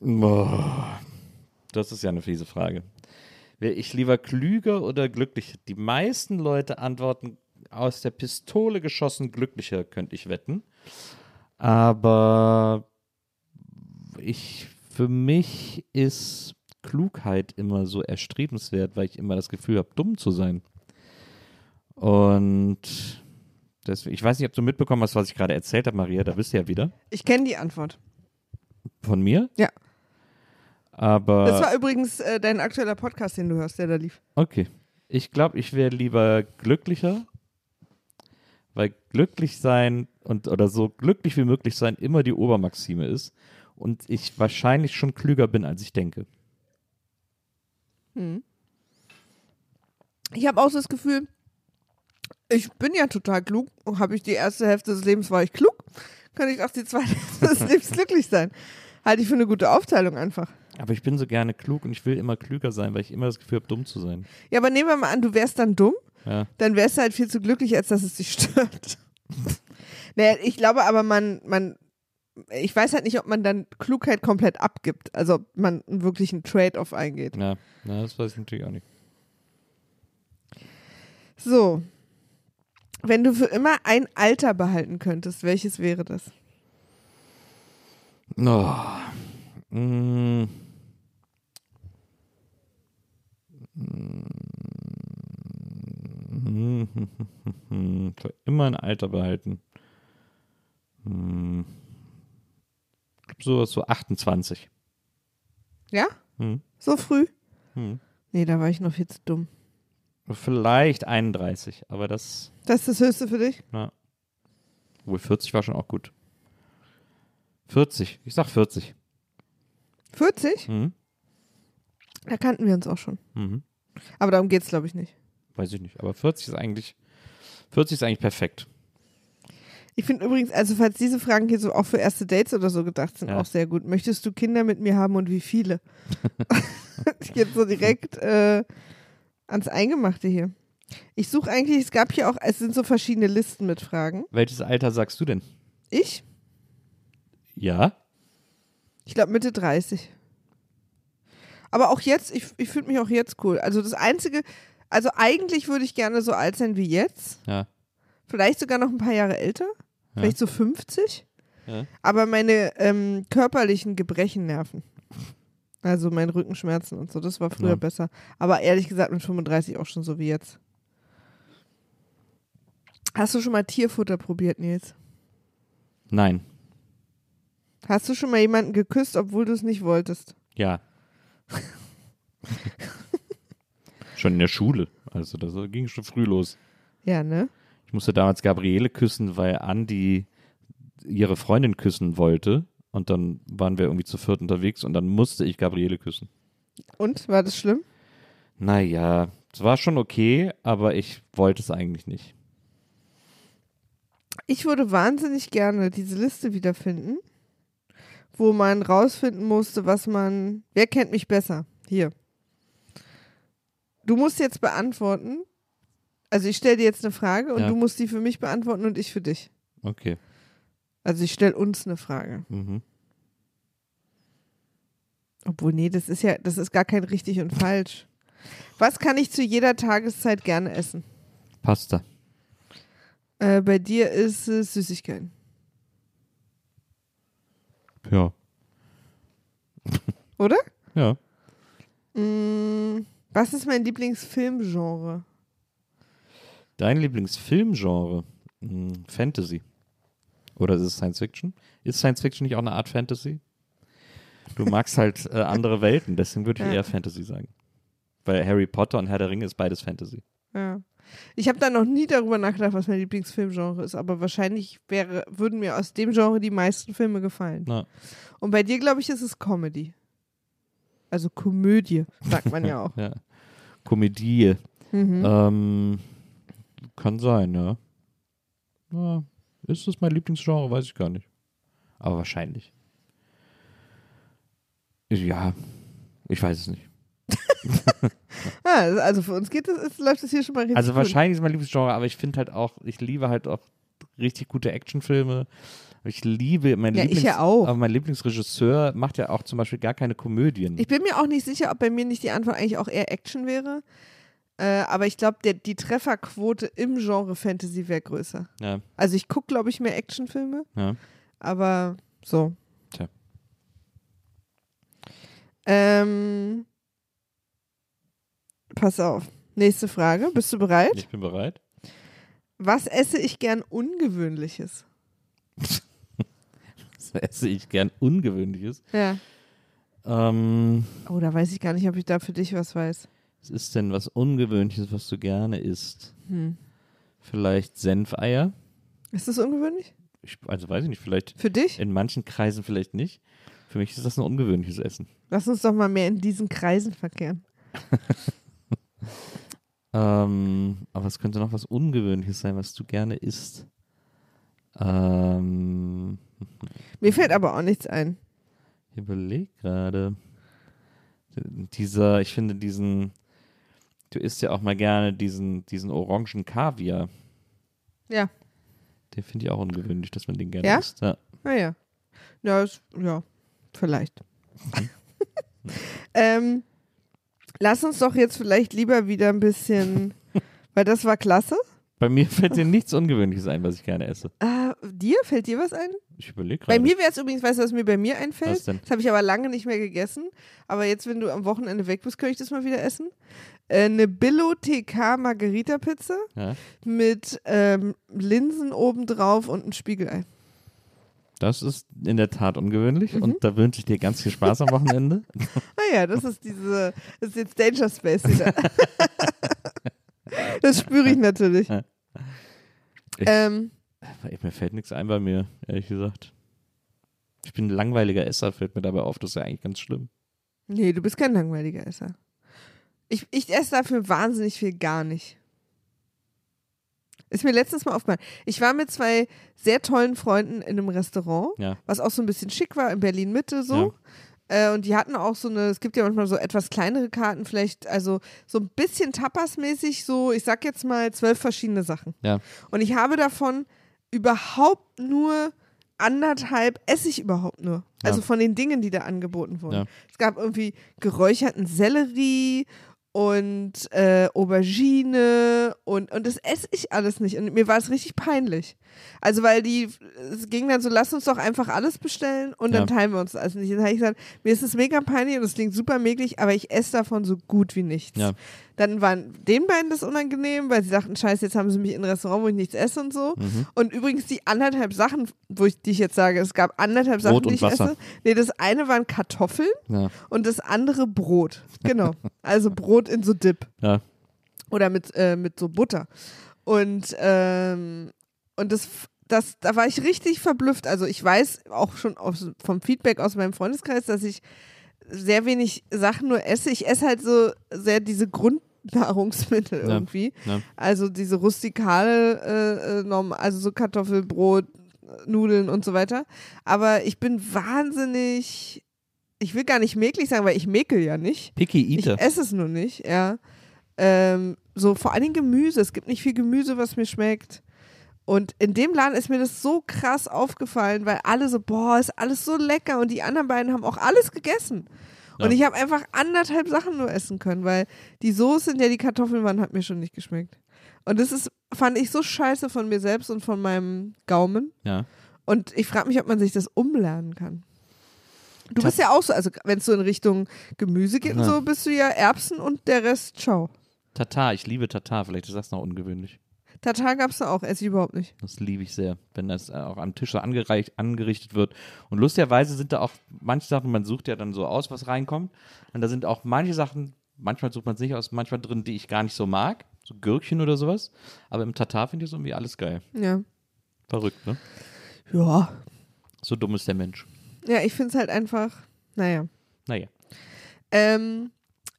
Speaker 1: Boah, das ist ja eine fiese Frage. Wäre ich lieber klüger oder glücklicher? Die meisten Leute antworten aus der Pistole geschossen glücklicher, könnte ich wetten. Aber ich, für mich ist Klugheit immer so erstrebenswert, weil ich immer das Gefühl habe, dumm zu sein. Und deswegen, ich weiß nicht, ob du mitbekommen hast, was ich gerade erzählt habe, Maria, da bist du ja wieder.
Speaker 2: Ich kenne die Antwort.
Speaker 1: Von mir?
Speaker 2: Ja.
Speaker 1: Aber.
Speaker 2: Das war übrigens äh, dein aktueller Podcast, den du hörst, der da lief.
Speaker 1: Okay. Ich glaube, ich wäre lieber glücklicher, weil glücklich sein und oder so glücklich wie möglich sein immer die Obermaxime ist und ich wahrscheinlich schon klüger bin, als ich denke.
Speaker 2: Ich habe auch so das Gefühl, ich bin ja total klug und habe ich die erste Hälfte des Lebens war ich klug, kann ich auch die zweite Hälfte des Lebens glücklich sein. Halte ich für eine gute Aufteilung einfach.
Speaker 1: Aber ich bin so gerne klug und ich will immer klüger sein, weil ich immer das Gefühl habe, dumm zu sein.
Speaker 2: Ja, aber nehmen wir mal an, du wärst dann dumm,
Speaker 1: Ja.
Speaker 2: dann wärst du halt viel zu glücklich, als dass es dich stört. naja, ich glaube aber, man, man, ich weiß halt nicht, ob man dann Klugheit komplett abgibt. Also ob man wirklich einen Trade-off eingeht.
Speaker 1: Ja, na, das weiß ich natürlich auch nicht.
Speaker 2: So. Wenn du für immer ein Alter behalten könntest, welches wäre das?
Speaker 1: Oh. Mm. Mm. Für immer ein Alter behalten. Mm. Sowas so 28.
Speaker 2: Ja?
Speaker 1: Hm.
Speaker 2: So früh?
Speaker 1: Hm.
Speaker 2: Nee, da war ich noch viel zu dumm.
Speaker 1: Vielleicht 31, aber das,
Speaker 2: Das ist das Höchste für dich?
Speaker 1: na. Wohl 40 war schon auch gut. 40, ich sag 40.
Speaker 2: 40?
Speaker 1: Mhm.
Speaker 2: Da kannten wir uns auch schon.
Speaker 1: Mhm.
Speaker 2: Aber darum geht's, glaube ich, nicht.
Speaker 1: Weiß ich nicht, aber 40 ist eigentlich, 40 ist eigentlich perfekt.
Speaker 2: Ich finde übrigens, also falls diese Fragen hier so auch für erste Dates oder so gedacht sind,
Speaker 1: Ja.
Speaker 2: auch sehr gut. Möchtest du Kinder mit mir haben und wie viele? Jetzt so direkt äh, ans Eingemachte hier. Ich suche eigentlich, es gab hier auch, es sind so verschiedene Listen mit Fragen.
Speaker 1: Welches Alter sagst du denn?
Speaker 2: Ich?
Speaker 1: Ja?
Speaker 2: Ich glaube Mitte 30. Aber auch jetzt, ich, ich finde mich auch jetzt cool. Also das Einzige, also eigentlich würde ich gerne so alt sein wie jetzt.
Speaker 1: Ja.
Speaker 2: Vielleicht sogar noch ein paar Jahre älter.
Speaker 1: Ja.
Speaker 2: Vielleicht so 50.
Speaker 1: Ja.
Speaker 2: Aber meine ähm, körperlichen Gebrechen nerven. Also mein Rückenschmerzen und so, das war früher
Speaker 1: Ja.
Speaker 2: besser. Aber ehrlich gesagt mit 35 auch schon so wie jetzt. Hast du schon mal Tierfutter probiert, Nils?
Speaker 1: Nein.
Speaker 2: Hast du schon mal jemanden geküsst, obwohl du es nicht wolltest?
Speaker 1: Ja. schon in der Schule. Also das ging schon früh los.
Speaker 2: Ja, ne?
Speaker 1: Ich musste damals Gabriele küssen, weil Andi ihre Freundin küssen wollte. Und dann waren wir irgendwie zu viert unterwegs und dann musste ich Gabriele küssen.
Speaker 2: Und? War das schlimm?
Speaker 1: Naja, es war schon okay, aber ich wollte es eigentlich nicht.
Speaker 2: Ich würde wahnsinnig gerne diese Liste wiederfinden, wo man rausfinden musste, was man. Wer kennt mich besser? Hier. Du musst jetzt beantworten. Also ich stelle dir jetzt eine Frage und
Speaker 1: Ja.
Speaker 2: du musst die für mich beantworten und ich für dich.
Speaker 1: Okay.
Speaker 2: Also ich stelle uns eine Frage.
Speaker 1: Mhm.
Speaker 2: Obwohl, nee, das ist ja, das ist gar kein richtig und falsch. Was kann ich zu jeder Tageszeit gerne essen?
Speaker 1: Pasta.
Speaker 2: Äh, bei dir ist es Süßigkeiten.
Speaker 1: Ja.
Speaker 2: Oder?
Speaker 1: Ja.
Speaker 2: Mm, was ist mein Lieblingsfilmgenre?
Speaker 1: Dein Lieblingsfilmgenre? Hm, Fantasy. Oder ist es Science Fiction? Ist Science Fiction nicht auch eine Art Fantasy? Du magst halt äh, andere Welten, deswegen würde ich
Speaker 2: Ja.
Speaker 1: eher Fantasy sagen. Weil Harry Potter und Herr der Ringe ist beides Fantasy.
Speaker 2: Ja. Ich habe da noch nie darüber nachgedacht, was mein Lieblingsfilmgenre ist, aber wahrscheinlich wäre, würden mir aus dem Genre die meisten Filme gefallen.
Speaker 1: Na,
Speaker 2: Und bei dir, glaube ich, ist es Comedy. Also Komödie, sagt man ja auch.
Speaker 1: ja. Komödie.
Speaker 2: Mhm.
Speaker 1: Ähm, kann sein, ja. ja. Ist das mein Lieblingsgenre? Weiß ich gar nicht. Aber wahrscheinlich. Ja, ich weiß es nicht.
Speaker 2: Ah, also für uns geht es, es läuft es hier schon mal richtig
Speaker 1: Also wahrscheinlich ist mein Lieblingsgenre, aber ich finde halt auch, ich liebe halt auch richtig gute Actionfilme. Ich liebe mein
Speaker 2: Ja, ich
Speaker 1: Lieblings,
Speaker 2: ja auch.
Speaker 1: Aber mein Lieblingsregisseur macht ja auch zum Beispiel gar keine Komödien.
Speaker 2: Ich bin mir auch nicht sicher, ob bei mir nicht die Antwort eigentlich auch eher Action wäre. Äh, aber ich glaube, die Trefferquote im Genre Fantasy wäre größer.
Speaker 1: ja,
Speaker 2: Also ich gucke, glaube ich, mehr Actionfilme,
Speaker 1: ja.
Speaker 2: aber so.
Speaker 1: Tja.
Speaker 2: Ähm, pass auf. Nächste Frage. Bist du bereit?
Speaker 1: Ich bin bereit.
Speaker 2: Was esse ich gern Ungewöhnliches?
Speaker 1: Das esse ich gern Ungewöhnliches.
Speaker 2: Ja.
Speaker 1: Ähm,
Speaker 2: Oh, da weiß ich gar nicht, ob ich da für dich was weiß.
Speaker 1: Was ist denn was Ungewöhnliches, was du gerne isst?
Speaker 2: Hm.
Speaker 1: Vielleicht Senfeier?
Speaker 2: Ist das ungewöhnlich?
Speaker 1: Ich, also weiß ich nicht, vielleicht
Speaker 2: Für dich?
Speaker 1: in manchen Kreisen vielleicht nicht. Für mich ist das ein ungewöhnliches Essen.
Speaker 2: Lass uns doch mal mehr in diesen Kreisen verkehren.
Speaker 1: Ähm, aber es könnte noch was Ungewöhnliches sein, was du gerne isst. Ähm,
Speaker 2: Mir fällt aber auch nichts ein.
Speaker 1: ich überleg gerade. Dieser, ich finde diesen, du isst ja auch mal gerne diesen, diesen orangen Kaviar.
Speaker 2: Ja.
Speaker 1: Den finde ich auch ungewöhnlich, dass man den gerne
Speaker 2: Ja?
Speaker 1: isst. Ja.
Speaker 2: Naja. Ja, ist, ja, vielleicht. ähm, lass uns doch jetzt vielleicht lieber wieder ein bisschen, weil das war klasse.
Speaker 1: Bei mir fällt dir nichts Ungewöhnliches ein, was ich gerne esse.
Speaker 2: Ah, dir? Fällt dir was ein?
Speaker 1: Ich überlege
Speaker 2: Bei
Speaker 1: gerade.
Speaker 2: mir wäre es übrigens, weißt du, was mir bei mir einfällt?
Speaker 1: Was denn?
Speaker 2: Das habe ich aber lange nicht mehr gegessen. Aber jetzt, wenn du am Wochenende weg bist, könnte ich das mal wieder essen. Äh, eine Billo TK Margarita Pizza
Speaker 1: Ja,
Speaker 2: mit ähm, Linsen obendrauf und ein Spiegelei.
Speaker 1: das ist in der Tat ungewöhnlich
Speaker 2: Mhm.
Speaker 1: und da wünsche ich dir ganz viel Spaß am Wochenende.
Speaker 2: Naja, das ist diese, das ist jetzt Danger Space wieder. Das spüre ich natürlich.
Speaker 1: Ich,
Speaker 2: Ähm,
Speaker 1: mir fällt nichts ein bei mir, ehrlich gesagt. Ich bin ein langweiliger Esser, fällt mir dabei auf. Das ist ja eigentlich ganz schlimm.
Speaker 2: nee, du bist kein langweiliger Esser. Ich, ich esse dafür wahnsinnig viel gar nicht. Ist mir letztens mal aufgefallen. Ich war mit zwei sehr tollen Freunden in einem Restaurant,
Speaker 1: Ja.
Speaker 2: was auch so ein bisschen schick war, in Berlin Mitte so. Äh, und die hatten auch so eine, es gibt ja manchmal so etwas kleinere Karten, vielleicht, also so ein bisschen Tapas-mäßig, so, ich sag jetzt mal zwölf verschiedene Sachen.
Speaker 1: Ja.
Speaker 2: Und ich habe davon überhaupt nur anderthalb, esse ich überhaupt nur. Also
Speaker 1: Ja.
Speaker 2: von den Dingen, die da angeboten wurden.
Speaker 1: Ja.
Speaker 2: Es gab irgendwie geräucherten Sellerie und äh, Aubergine und, und das esse ich alles nicht. Und mir war es richtig peinlich. Also, weil die, es ging dann so, lass uns doch einfach alles bestellen und dann
Speaker 1: Ja.
Speaker 2: teilen wir uns das alles nicht. Dann habe ich gesagt, mir ist es mega peinlich und es klingt super möglich, aber ich esse davon so gut wie nichts.
Speaker 1: Ja.
Speaker 2: Dann waren den beiden das unangenehm, weil sie dachten, scheiße, jetzt haben sie mich in ein Restaurant, wo ich nichts esse und so.
Speaker 1: Mhm.
Speaker 2: Und übrigens die anderthalb Sachen, wo ich, die ich jetzt sage, es gab anderthalb Sachen,
Speaker 1: Brot
Speaker 2: die ich
Speaker 1: Wasser.
Speaker 2: esse. Nee, das eine waren Kartoffeln
Speaker 1: Ja.
Speaker 2: und das andere Brot. Genau. Also Brot in so Dip.
Speaker 1: Ja.
Speaker 2: Oder mit, äh, mit so Butter. Und, ähm, und das, das, da war ich richtig verblüfft. Also ich weiß auch schon aus, vom Feedback aus meinem Freundeskreis, dass ich sehr wenig Sachen nur esse. Ich esse halt so sehr diese Grundnahrungsmittel
Speaker 1: Ja.
Speaker 2: irgendwie.
Speaker 1: Ja.
Speaker 2: Also diese rustikale, äh, äh, Norm, also so Kartoffelbrot, Nudeln und so weiter. Aber ich bin wahnsinnig, ich will gar nicht mäklig sagen, weil ich mäkel ja nicht.
Speaker 1: Picky
Speaker 2: Ich
Speaker 1: Eater.
Speaker 2: esse es nur nicht, ja. Ähm, so vor allen Dingen Gemüse. Es gibt nicht viel Gemüse, was mir schmeckt. Und in dem Laden ist mir das so krass aufgefallen, weil alle so, boah, ist alles so lecker. Und die anderen beiden haben auch alles gegessen. Und ich habe einfach anderthalb Sachen nur essen können, weil die Soße, in der die Kartoffeln waren, hat mir schon nicht geschmeckt. Und das ist, fand ich so scheiße von mir selbst und von meinem Gaumen.
Speaker 1: Ja.
Speaker 2: Und ich frage mich, ob man sich das umlernen kann. Du bist ja auch so, also wenn es so in Richtung Gemüse geht und
Speaker 1: Ja.
Speaker 2: so, bist du ja Erbsen und der Rest, ciao.
Speaker 1: Tatar, ich liebe Tatar. Vielleicht ist das noch ungewöhnlich.
Speaker 2: Tatar gab's da auch, esse ich überhaupt nicht.
Speaker 1: Das liebe ich sehr, wenn das äh, auch am Tisch so angereicht, angerichtet wird. Und lustigerweise sind da auch manche Sachen, man sucht ja dann so aus, was reinkommt. Und da sind auch manche Sachen, manchmal sucht man es nicht aus, manchmal drin, die ich gar nicht so mag. So Gürkchen oder sowas. Aber im Tatar finde ich das irgendwie alles geil.
Speaker 2: Ja.
Speaker 1: Verrückt, ne?
Speaker 2: Ja.
Speaker 1: So dumm ist der Mensch.
Speaker 2: Ja, ich finde es halt einfach, naja.
Speaker 1: Naja.
Speaker 2: Ähm,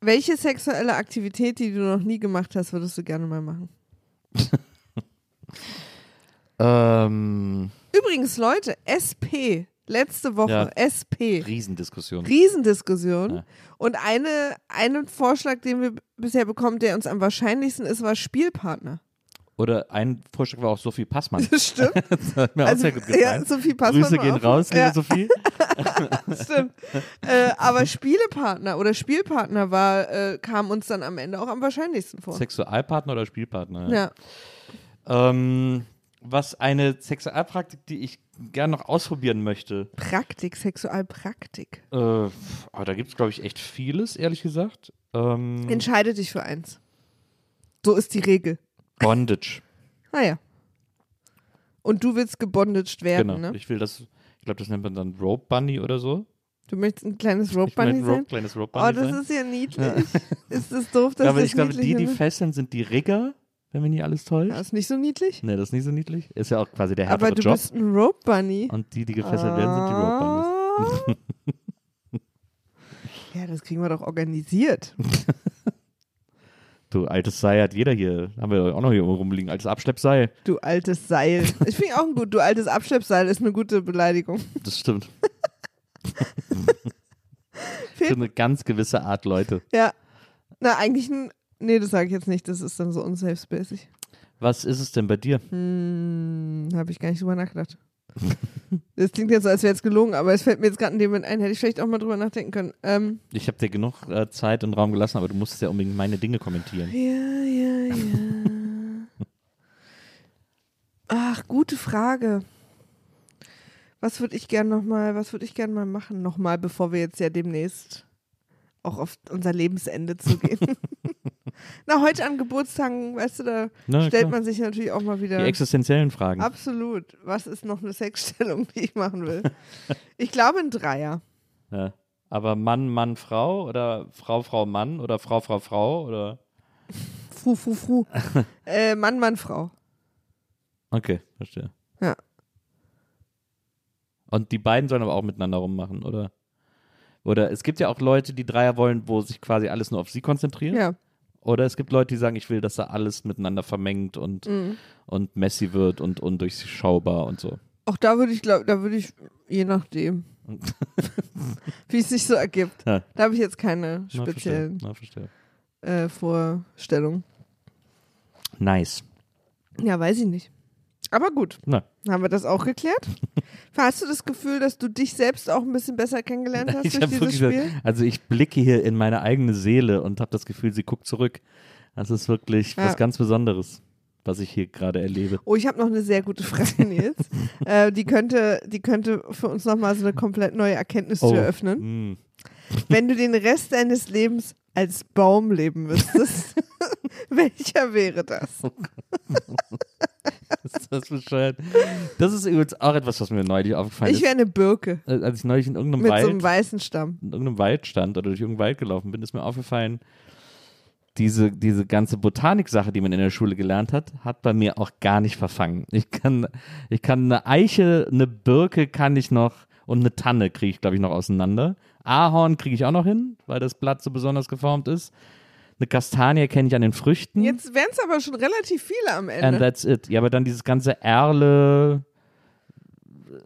Speaker 2: welche sexuelle Aktivität, die du noch nie gemacht hast, würdest du gerne mal machen?
Speaker 1: Ähm,
Speaker 2: Übrigens, Leute, SP, letzte Woche,
Speaker 1: Ja.
Speaker 2: SP.
Speaker 1: Riesendiskussion.
Speaker 2: Riesendiskussion.
Speaker 1: Ja.
Speaker 2: Und eine, einen Vorschlag, den wir bisher bekommen, der uns am wahrscheinlichsten ist, war Spielpartner.
Speaker 1: Oder ein Vorschlag war auch Sophie Passmann.
Speaker 2: Das stimmt.
Speaker 1: Das hat mir auch
Speaker 2: Also,
Speaker 1: sehr gut gefallen.
Speaker 2: ja, Sophie Passmann
Speaker 1: Grüße gehen
Speaker 2: auch-
Speaker 1: raus, liebe
Speaker 2: Ja.
Speaker 1: Sophie.
Speaker 2: Stimmt. äh, aber Spielepartner oder Spielpartner war, äh, kam uns dann am Ende auch am wahrscheinlichsten vor.
Speaker 1: Sexualpartner oder Spielpartner?
Speaker 2: ja.
Speaker 1: Ähm, was eine Sexualpraktik, die ich gerne noch ausprobieren möchte.
Speaker 2: Praktik, Sexualpraktik.
Speaker 1: Äh, aber da gibt es, glaube ich, echt vieles, ehrlich gesagt. Ähm,
Speaker 2: Entscheide dich für eins. So ist die Regel.
Speaker 1: Bondage.
Speaker 2: Naja. Und du willst gebondaged werden,
Speaker 1: genau.
Speaker 2: ne?
Speaker 1: Ich will das, ich glaube, das nennt man dann Rope Bunny oder so.
Speaker 2: Du möchtest ein kleines Rope Bunny
Speaker 1: ein
Speaker 2: sein?
Speaker 1: Rope, kleines Rope
Speaker 2: Oh,
Speaker 1: Bunny
Speaker 2: das
Speaker 1: sein.
Speaker 2: ist ja niedlich. Ist das doof, dass
Speaker 1: aber
Speaker 2: das
Speaker 1: ich glaube, die, die fesseln, sind die Rigger. Wenn mich nicht alles täuscht.
Speaker 2: Das ist nicht so niedlich.
Speaker 1: Nee, das ist nicht so niedlich. Ist ja auch quasi der
Speaker 2: Aber
Speaker 1: härtere
Speaker 2: du
Speaker 1: Job.
Speaker 2: bist ein Rope Bunny.
Speaker 1: Und die, die gefesselt werden, sind die Rope Bunnies.
Speaker 2: Ah. Ja, das kriegen wir doch organisiert.
Speaker 1: Du, altes Seil hat jeder hier. Haben wir auch noch hier rumliegen. Altes Abschleppseil.
Speaker 2: Du altes Seil. Ich finde auch gut. Du altes Abschleppseil ist eine gute Beleidigung.
Speaker 1: Das stimmt. Für eine ganz gewisse Art Leute.
Speaker 2: Ja. Na, eigentlich ein. Nee, das sage ich jetzt nicht. Das ist dann so spacig.
Speaker 1: Was ist es denn bei dir?
Speaker 2: Hm, habe ich gar nicht drüber nachgedacht. Das klingt jetzt so, als wäre es gelogen, aber es fällt mir jetzt gerade in dem Moment ein. Hätte ich vielleicht auch mal drüber nachdenken können. Ähm,
Speaker 1: Ich habe dir genug äh, Zeit und Raum gelassen, aber du musstest ja unbedingt meine Dinge kommentieren.
Speaker 2: ja, ja, ja. Ach, gute Frage. Was würde ich gern noch mal, was würde ich gern mal machen, noch mal, bevor wir jetzt ja demnächst auch auf unser Lebensende zugehen. Na, heute an Geburtstagen, weißt du, da
Speaker 1: Na,
Speaker 2: stellt
Speaker 1: klar.
Speaker 2: man sich natürlich auch mal wieder.
Speaker 1: Die existenziellen Fragen.
Speaker 2: Absolut. Was ist noch eine Sexstellung, die ich machen will? Ich glaube ein Dreier.
Speaker 1: Ja. Aber Mann, Mann, Frau oder Frau, Frau, Mann oder Frau, Frau, Frau oder.
Speaker 2: Fu, fu, fu. äh, Mann, Mann, Frau.
Speaker 1: Okay, verstehe.
Speaker 2: Ja.
Speaker 1: Und die beiden sollen aber auch miteinander rummachen, oder? Oder es gibt ja auch Leute, die Dreier wollen, wo sich quasi alles nur auf sie konzentrieren.
Speaker 2: Ja.
Speaker 1: Oder es gibt Leute, die sagen, ich will, dass da alles miteinander vermengt und,
Speaker 2: Mhm.
Speaker 1: und messy wird und undurchschaubar und so.
Speaker 2: Auch da würde ich, glaube, da würde ich, je nachdem, wie es sich so ergibt.
Speaker 1: Ja.
Speaker 2: Da habe ich jetzt keine
Speaker 1: Na, verstehe.
Speaker 2: speziellen
Speaker 1: Na, verstehe.
Speaker 2: äh, Vorstellungen.
Speaker 1: Nice.
Speaker 2: Ja, weiß ich nicht. Aber gut,
Speaker 1: Na,
Speaker 2: haben wir das auch geklärt? Hast du das Gefühl, dass du dich selbst auch ein bisschen besser kennengelernt hast
Speaker 1: ich
Speaker 2: durch dieses Spiel?
Speaker 1: also ich blicke hier in meine eigene Seele und habe das Gefühl, sie guckt zurück. Das ist wirklich
Speaker 2: Ja.
Speaker 1: was ganz Besonderes, was ich hier gerade erlebe.
Speaker 2: Oh, ich habe noch eine sehr gute Frage, Nils. äh, die, könnte, die könnte für uns nochmal so eine komplett neue Erkenntnistür öffnen.
Speaker 1: mm.
Speaker 2: Wenn du den Rest deines Lebens als Baum leben müsstest, welcher wäre das?
Speaker 1: ist das bescheuert? Das ist übrigens auch etwas, was mir neulich aufgefallen
Speaker 2: Ich wäre eine Birke
Speaker 1: ist. Äh, Als ich neulich in irgendeinem
Speaker 2: mit
Speaker 1: Wald,
Speaker 2: so einem weißen Stamm.
Speaker 1: in irgendeinem Wald stand oder durch irgendeinen Wald gelaufen bin, ist mir aufgefallen, diese, diese ganze Botanik-Sache, die man in der Schule gelernt hat, hat bei mir auch gar nicht verfangen. Ich kann, ich kann eine Eiche, eine Birke kann ich noch und eine Tanne kriege ich, glaube ich, noch auseinander. Ahorn kriege ich auch noch hin, weil das Blatt so besonders geformt ist. Eine Kastanie kenne ich an den Früchten.
Speaker 2: Jetzt wären es aber schon relativ viele am
Speaker 1: And
Speaker 2: Ende.
Speaker 1: that's it. Ja, aber dann dieses ganze Erle,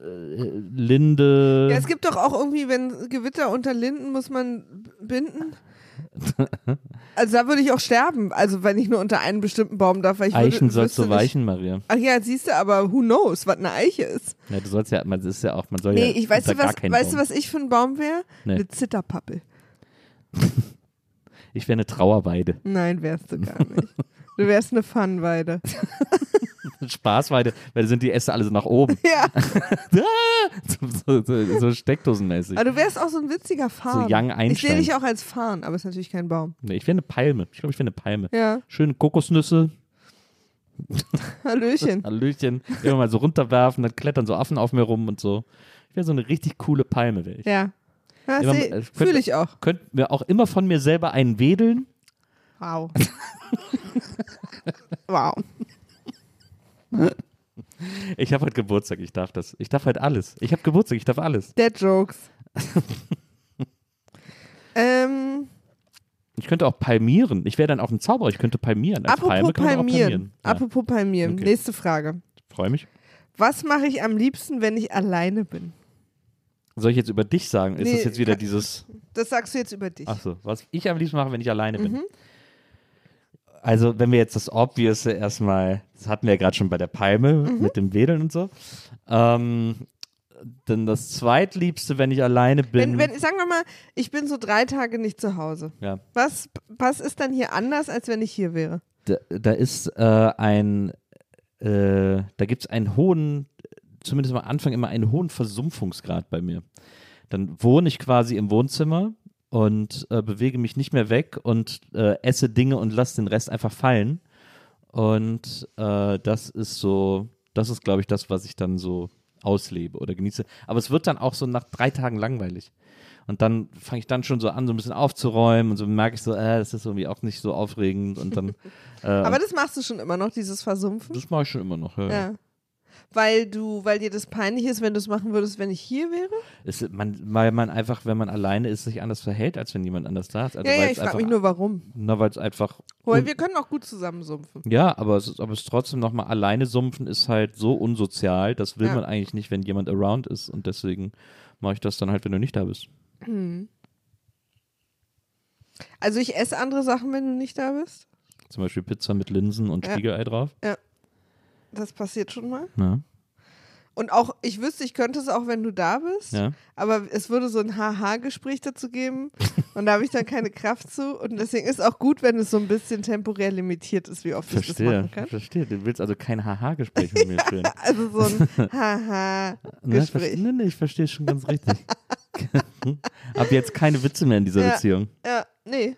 Speaker 1: äh, Linde.
Speaker 2: Ja, es gibt doch auch irgendwie, wenn Gewitter unter Linden muss man binden. Also da würde ich auch sterben. Also wenn ich nur unter einen bestimmten Baum darf. Weil ich
Speaker 1: Eichen
Speaker 2: würde,
Speaker 1: sollst du
Speaker 2: nicht-
Speaker 1: weichen, Maria.
Speaker 2: Ach ja, siehst du, aber who knows, was eine Eiche ist.
Speaker 1: Ja, du sollst ja, man das ist ja auch, man soll
Speaker 2: Nee,
Speaker 1: ja
Speaker 2: ich weiß du was, weißt du, was ich für ein Baum wäre?
Speaker 1: Nee.
Speaker 2: Eine Zitterpappel.
Speaker 1: Ich wäre eine Trauerweide.
Speaker 2: Nein, wärst du gar nicht. Du wärst eine Funweide.
Speaker 1: Spaßweide, weil da sind die Äste alle so nach oben.
Speaker 2: Ja,
Speaker 1: so, so, so, so steckdosenmäßig.
Speaker 2: aber du wärst auch so ein witziger Farn.
Speaker 1: Young
Speaker 2: ich sehe
Speaker 1: Einstein.
Speaker 2: dich auch als Farn, aber ist natürlich kein Baum.
Speaker 1: Nee, ich wäre eine Palme. Ich glaube, ich wäre eine Palme.
Speaker 2: Ja,
Speaker 1: Schöne Kokosnüsse,
Speaker 2: Hallöchen.
Speaker 1: Hallöchen, immer mal so runterwerfen, dann klettern so Affen auf mir rum und so. Ich wäre so eine richtig coole Palme, wäre ich.
Speaker 2: Ja. ja
Speaker 1: es
Speaker 2: Fühle ich auch.
Speaker 1: Könnten wir auch immer von mir selber einen wedeln.
Speaker 2: Wow. wow.
Speaker 1: Ich habe heute Geburtstag, ich darf das. Ich darf halt alles. Ich habe Geburtstag, ich darf alles.
Speaker 2: Dead Jokes. ähm,
Speaker 1: Ich könnte auch palmieren. Ich wäre dann auch ein Zauberer. Ich könnte palmieren. Als
Speaker 2: apropos
Speaker 1: Palme
Speaker 2: palmieren.
Speaker 1: Ja,
Speaker 2: Apropos palmieren.
Speaker 1: Okay.
Speaker 2: Nächste Frage.
Speaker 1: Freue mich.
Speaker 2: Was mache ich am liebsten, wenn ich alleine bin?
Speaker 1: Soll ich jetzt über dich sagen? Ist
Speaker 2: Nee,
Speaker 1: das jetzt wieder dieses.
Speaker 2: Das sagst du jetzt über dich.
Speaker 1: Ach so, was ich am liebsten mache, wenn ich alleine bin.
Speaker 2: Mhm.
Speaker 1: Also, wenn wir jetzt das Obvious erstmal, das hatten wir ja gerade schon bei der Palme
Speaker 2: Mhm.
Speaker 1: mit dem Wedeln und so. Ähm, dann das zweitliebste, wenn ich alleine bin.
Speaker 2: Wenn, wenn, sagen wir mal, ich bin so drei Tage nicht zu Hause.
Speaker 1: ja,
Speaker 2: Was, was ist dann hier anders, als wenn ich hier wäre?
Speaker 1: da, da ist äh, ein, äh, da gibt es einen hohen, zumindest am Anfang immer einen hohen Versumpfungsgrad bei mir. Dann wohne ich quasi im Wohnzimmer und äh, bewege mich nicht mehr weg und äh, esse Dinge und lasse den Rest einfach fallen. Und äh, das ist so, das ist, glaube ich, das, was ich dann so auslebe oder genieße. Aber es wird dann auch so nach drei Tagen langweilig. Und dann fange ich dann schon so an, so ein bisschen aufzuräumen und so merke ich so, äh, das ist irgendwie auch nicht so aufregend und dann. Äh,
Speaker 2: Aber das machst du schon immer noch, dieses Versumpfen?
Speaker 1: das mache ich schon immer noch. Ja.
Speaker 2: Ja. Weil du, weil dir das peinlich ist, wenn du es machen würdest, wenn ich hier wäre?
Speaker 1: Es, man, weil man einfach, wenn man alleine ist, sich anders verhält, als wenn jemand anders da ist. Also
Speaker 2: ja, ja, ich frage mich nur, warum.
Speaker 1: Na, weil es einfach.
Speaker 2: Weil wir können auch gut zusammensumpfen.
Speaker 1: Ja, aber es ist, aber es trotzdem nochmal alleine sumpfen ist halt so unsozial, das will
Speaker 2: Ja.
Speaker 1: man eigentlich nicht, wenn jemand around ist und deswegen mache ich das dann halt, wenn du nicht da bist.
Speaker 2: Also ich esse andere Sachen, wenn du nicht da bist.
Speaker 1: Zum Beispiel Pizza mit Linsen und
Speaker 2: Ja.
Speaker 1: Spiegelei drauf.
Speaker 2: Das passiert schon mal.
Speaker 1: Ja.
Speaker 2: Und auch, ich wüsste, ich könnte es auch, wenn du da bist.
Speaker 1: ja.
Speaker 2: Aber es würde so ein Haha-Gespräch dazu geben. Und da habe ich dann keine Kraft zu. Und deswegen ist auch gut, wenn es so ein bisschen temporär limitiert ist, wie oft ich das
Speaker 1: Verstehe,
Speaker 2: machen kann.
Speaker 1: verstehe. Du willst also kein Haha-Gespräch mit mir führen.
Speaker 2: Also so ein
Speaker 1: Ne,
Speaker 2: Haha-Gespräch.
Speaker 1: verste- nee, nee, ich verstehe schon ganz richtig. Ab jetzt keine Witze mehr in dieser
Speaker 2: Ja.
Speaker 1: Beziehung.
Speaker 2: Ja, nee,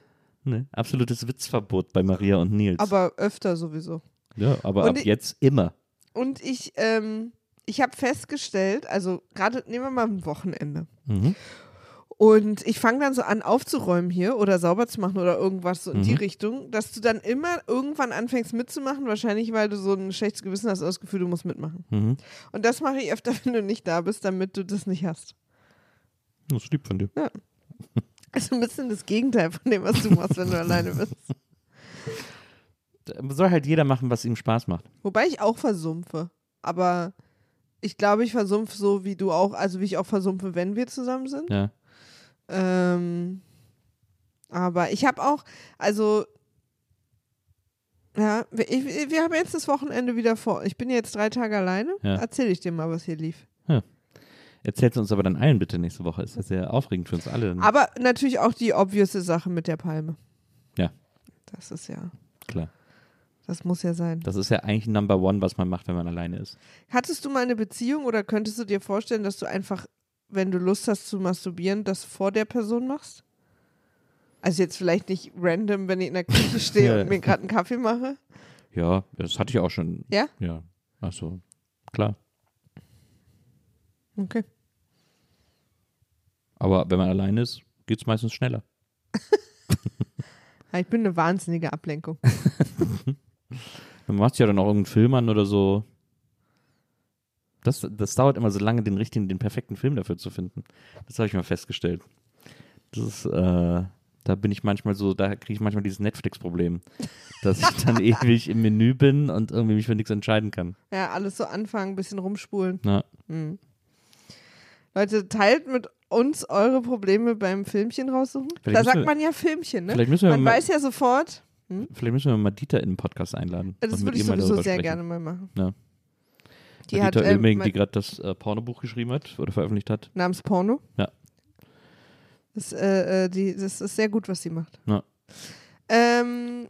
Speaker 1: Nee, absolutes Witzverbot bei Maria und Nils.
Speaker 2: aber öfter sowieso.
Speaker 1: Ja, aber
Speaker 2: Und
Speaker 1: ab
Speaker 2: ich-
Speaker 1: jetzt immer.
Speaker 2: Und ich, ähm, ich habe festgestellt, also gerade nehmen wir mal ein Wochenende.
Speaker 1: Mhm.
Speaker 2: Und ich fange dann so an aufzuräumen hier oder sauber zu machen oder irgendwas so in die
Speaker 1: Mhm.
Speaker 2: Richtung, dass du dann immer irgendwann anfängst mitzumachen, wahrscheinlich weil du so ein schlechtes Gewissen hast, das Gefühl, du musst mitmachen.
Speaker 1: Mhm.
Speaker 2: Und das mache ich öfter, wenn du nicht da bist, damit du das nicht hast.
Speaker 1: Das ist lieb von dir.
Speaker 2: Also ein bisschen das Gegenteil von dem, was du machst, wenn du alleine bist.
Speaker 1: Soll halt jeder machen, was ihm Spaß macht.
Speaker 2: Wobei ich auch versumpfe. Aber ich glaube, ich versumpfe so wie du auch, also wie ich auch versumpfe, wenn wir zusammen sind.
Speaker 1: Ja.
Speaker 2: Ähm, aber ich habe auch, also, ja, wir, ich, wir haben jetzt das Wochenende wieder vor. Ich bin jetzt drei Tage alleine.
Speaker 1: Ja.
Speaker 2: Erzähl ich dir mal, was hier lief.
Speaker 1: Erzählt uns aber dann allen bitte nächste Woche. Ist ja sehr aufregend für uns alle.
Speaker 2: Aber natürlich auch die obvious Sache mit der Palme.
Speaker 1: Ja.
Speaker 2: Das ist ja,
Speaker 1: Klar.
Speaker 2: Das muss ja sein.
Speaker 1: Das ist ja eigentlich Number One, was man macht, wenn man alleine ist.
Speaker 2: Hattest du mal eine Beziehung oder könntest du dir vorstellen, dass du einfach, wenn du Lust hast zu masturbieren, das vor der Person machst? Also jetzt vielleicht nicht random, wenn ich in der Küche stehe und mir gerade einen Kaffee mache.
Speaker 1: Ja, das hatte ich auch schon.
Speaker 2: Ja?
Speaker 1: Ja. Achso. Klar.
Speaker 2: Okay.
Speaker 1: Aber wenn man alleine ist, geht es meistens schneller.
Speaker 2: Ich bin eine wahnsinnige Ablenkung.
Speaker 1: Man macht ja dann auch irgendeinen Film an oder so. Das, das dauert immer so lange, den richtigen, den perfekten Film dafür zu finden. Das habe ich mal festgestellt. Das ist, äh, da bin ich manchmal so, da kriege ich manchmal dieses Netflix-Problem, dass ich dann ewig im Menü bin und irgendwie mich für nichts entscheiden kann.
Speaker 2: Ja, alles so anfangen, ein bisschen rumspulen.
Speaker 1: Na,
Speaker 2: Hm. Leute, teilt mit uns eure Probleme beim Filmchen raussuchen.
Speaker 1: Vielleicht
Speaker 2: da sagt
Speaker 1: wir-
Speaker 2: man ja Filmchen, ne?
Speaker 1: vielleicht müssen wir
Speaker 2: Man
Speaker 1: mal,
Speaker 2: weiß ja sofort,
Speaker 1: vielleicht müssen wir mal Dieter in den Podcast einladen.
Speaker 2: das würde ich sowieso sehr
Speaker 1: sprechen.
Speaker 2: gerne mal machen.
Speaker 1: Ja.
Speaker 2: Die
Speaker 1: Die
Speaker 2: hat
Speaker 1: Dieter
Speaker 2: ähm,
Speaker 1: Oelming,
Speaker 2: mein-
Speaker 1: die gerade das äh, Pornobuch geschrieben hat oder veröffentlicht hat.
Speaker 2: namens Porno.
Speaker 1: Ja.
Speaker 2: Das, äh, äh, die, das ist sehr gut, was sie macht.
Speaker 1: Ja.
Speaker 2: Ähm,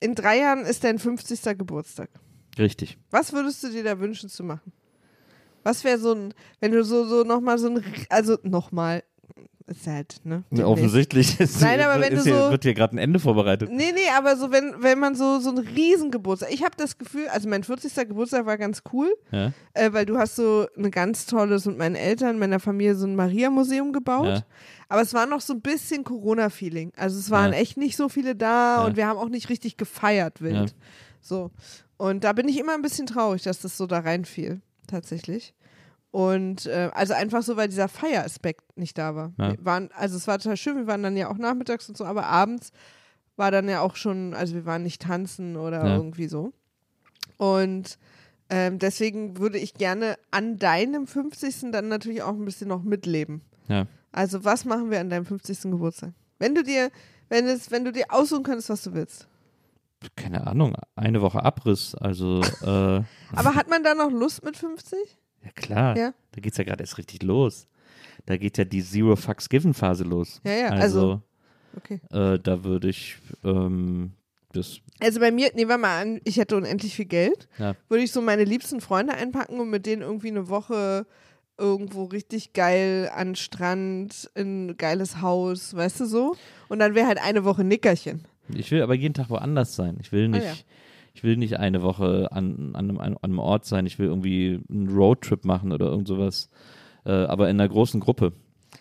Speaker 2: in drei Jahren ist dein 50. Geburtstag.
Speaker 1: Richtig.
Speaker 2: Was würdest du dir da wünschen zu machen? Was wäre so ein, wenn du so, so nochmal so ein, also nochmal, ist halt, ne?
Speaker 1: Ja, offensichtlich ist,
Speaker 2: Nein, aber wenn du
Speaker 1: hier,
Speaker 2: so-
Speaker 1: wird hier gerade ein Ende vorbereitet.
Speaker 2: Nee, nee, aber so, wenn, wenn man so, so einen Riesengeburtstag, ich habe das Gefühl, also mein 40. Geburtstag war ganz cool,
Speaker 1: Ja?
Speaker 2: äh, weil du hast so eine ganz tolles und meinen Eltern, meiner Familie so ein Maria-Museum gebaut.
Speaker 1: Ja.
Speaker 2: Aber es war noch so ein bisschen Corona-Feeling. Also es waren echt nicht so viele da und wir haben auch nicht richtig gefeiert wild. So. Und da bin ich immer ein bisschen traurig, dass das so da reinfiel, tatsächlich. Und äh, also einfach so, weil dieser Feieraspekt nicht da war.
Speaker 1: Ja.
Speaker 2: Wir waren, also es war total schön, wir waren dann ja auch nachmittags und so, aber abends war dann ja auch schon, also wir waren nicht tanzen oder
Speaker 1: Ja.
Speaker 2: irgendwie so. Und ähm, deswegen würde ich gerne an deinem 50. dann natürlich auch ein bisschen noch mitleben.
Speaker 1: Ja.
Speaker 2: Also was machen wir an deinem 50. Geburtstag? Wenn du dir, wenn es, wenn du dir aussuchen könntest, was du willst.
Speaker 1: Keine Ahnung, eine Woche Abriss, also äh,
Speaker 2: Aber hat man da noch Lust mit 50?
Speaker 1: Ja klar,
Speaker 2: Ja.
Speaker 1: da geht's ja gerade erst richtig los. Da geht ja die Zero Fucks Given Phase los.
Speaker 2: Ja, ja,
Speaker 1: also,
Speaker 2: Okay.
Speaker 1: äh, da würde ich ähm, das
Speaker 2: Also bei mir, nehmen wir mal an, ich hätte unendlich viel Geld,
Speaker 1: Ja.
Speaker 2: würde ich so meine liebsten Freunde einpacken und mit denen irgendwie eine Woche irgendwo richtig geil an Strand, in ein geiles Haus, weißt du so? Und dann wäre halt eine Woche Nickerchen.
Speaker 1: Ich will aber jeden Tag woanders sein. Ich will
Speaker 2: Ah,
Speaker 1: nicht,
Speaker 2: ja.
Speaker 1: Ich will nicht eine Woche an, an, einem, an einem Ort sein. Ich will irgendwie einen Roadtrip machen oder irgend sowas. Äh, aber in einer großen Gruppe.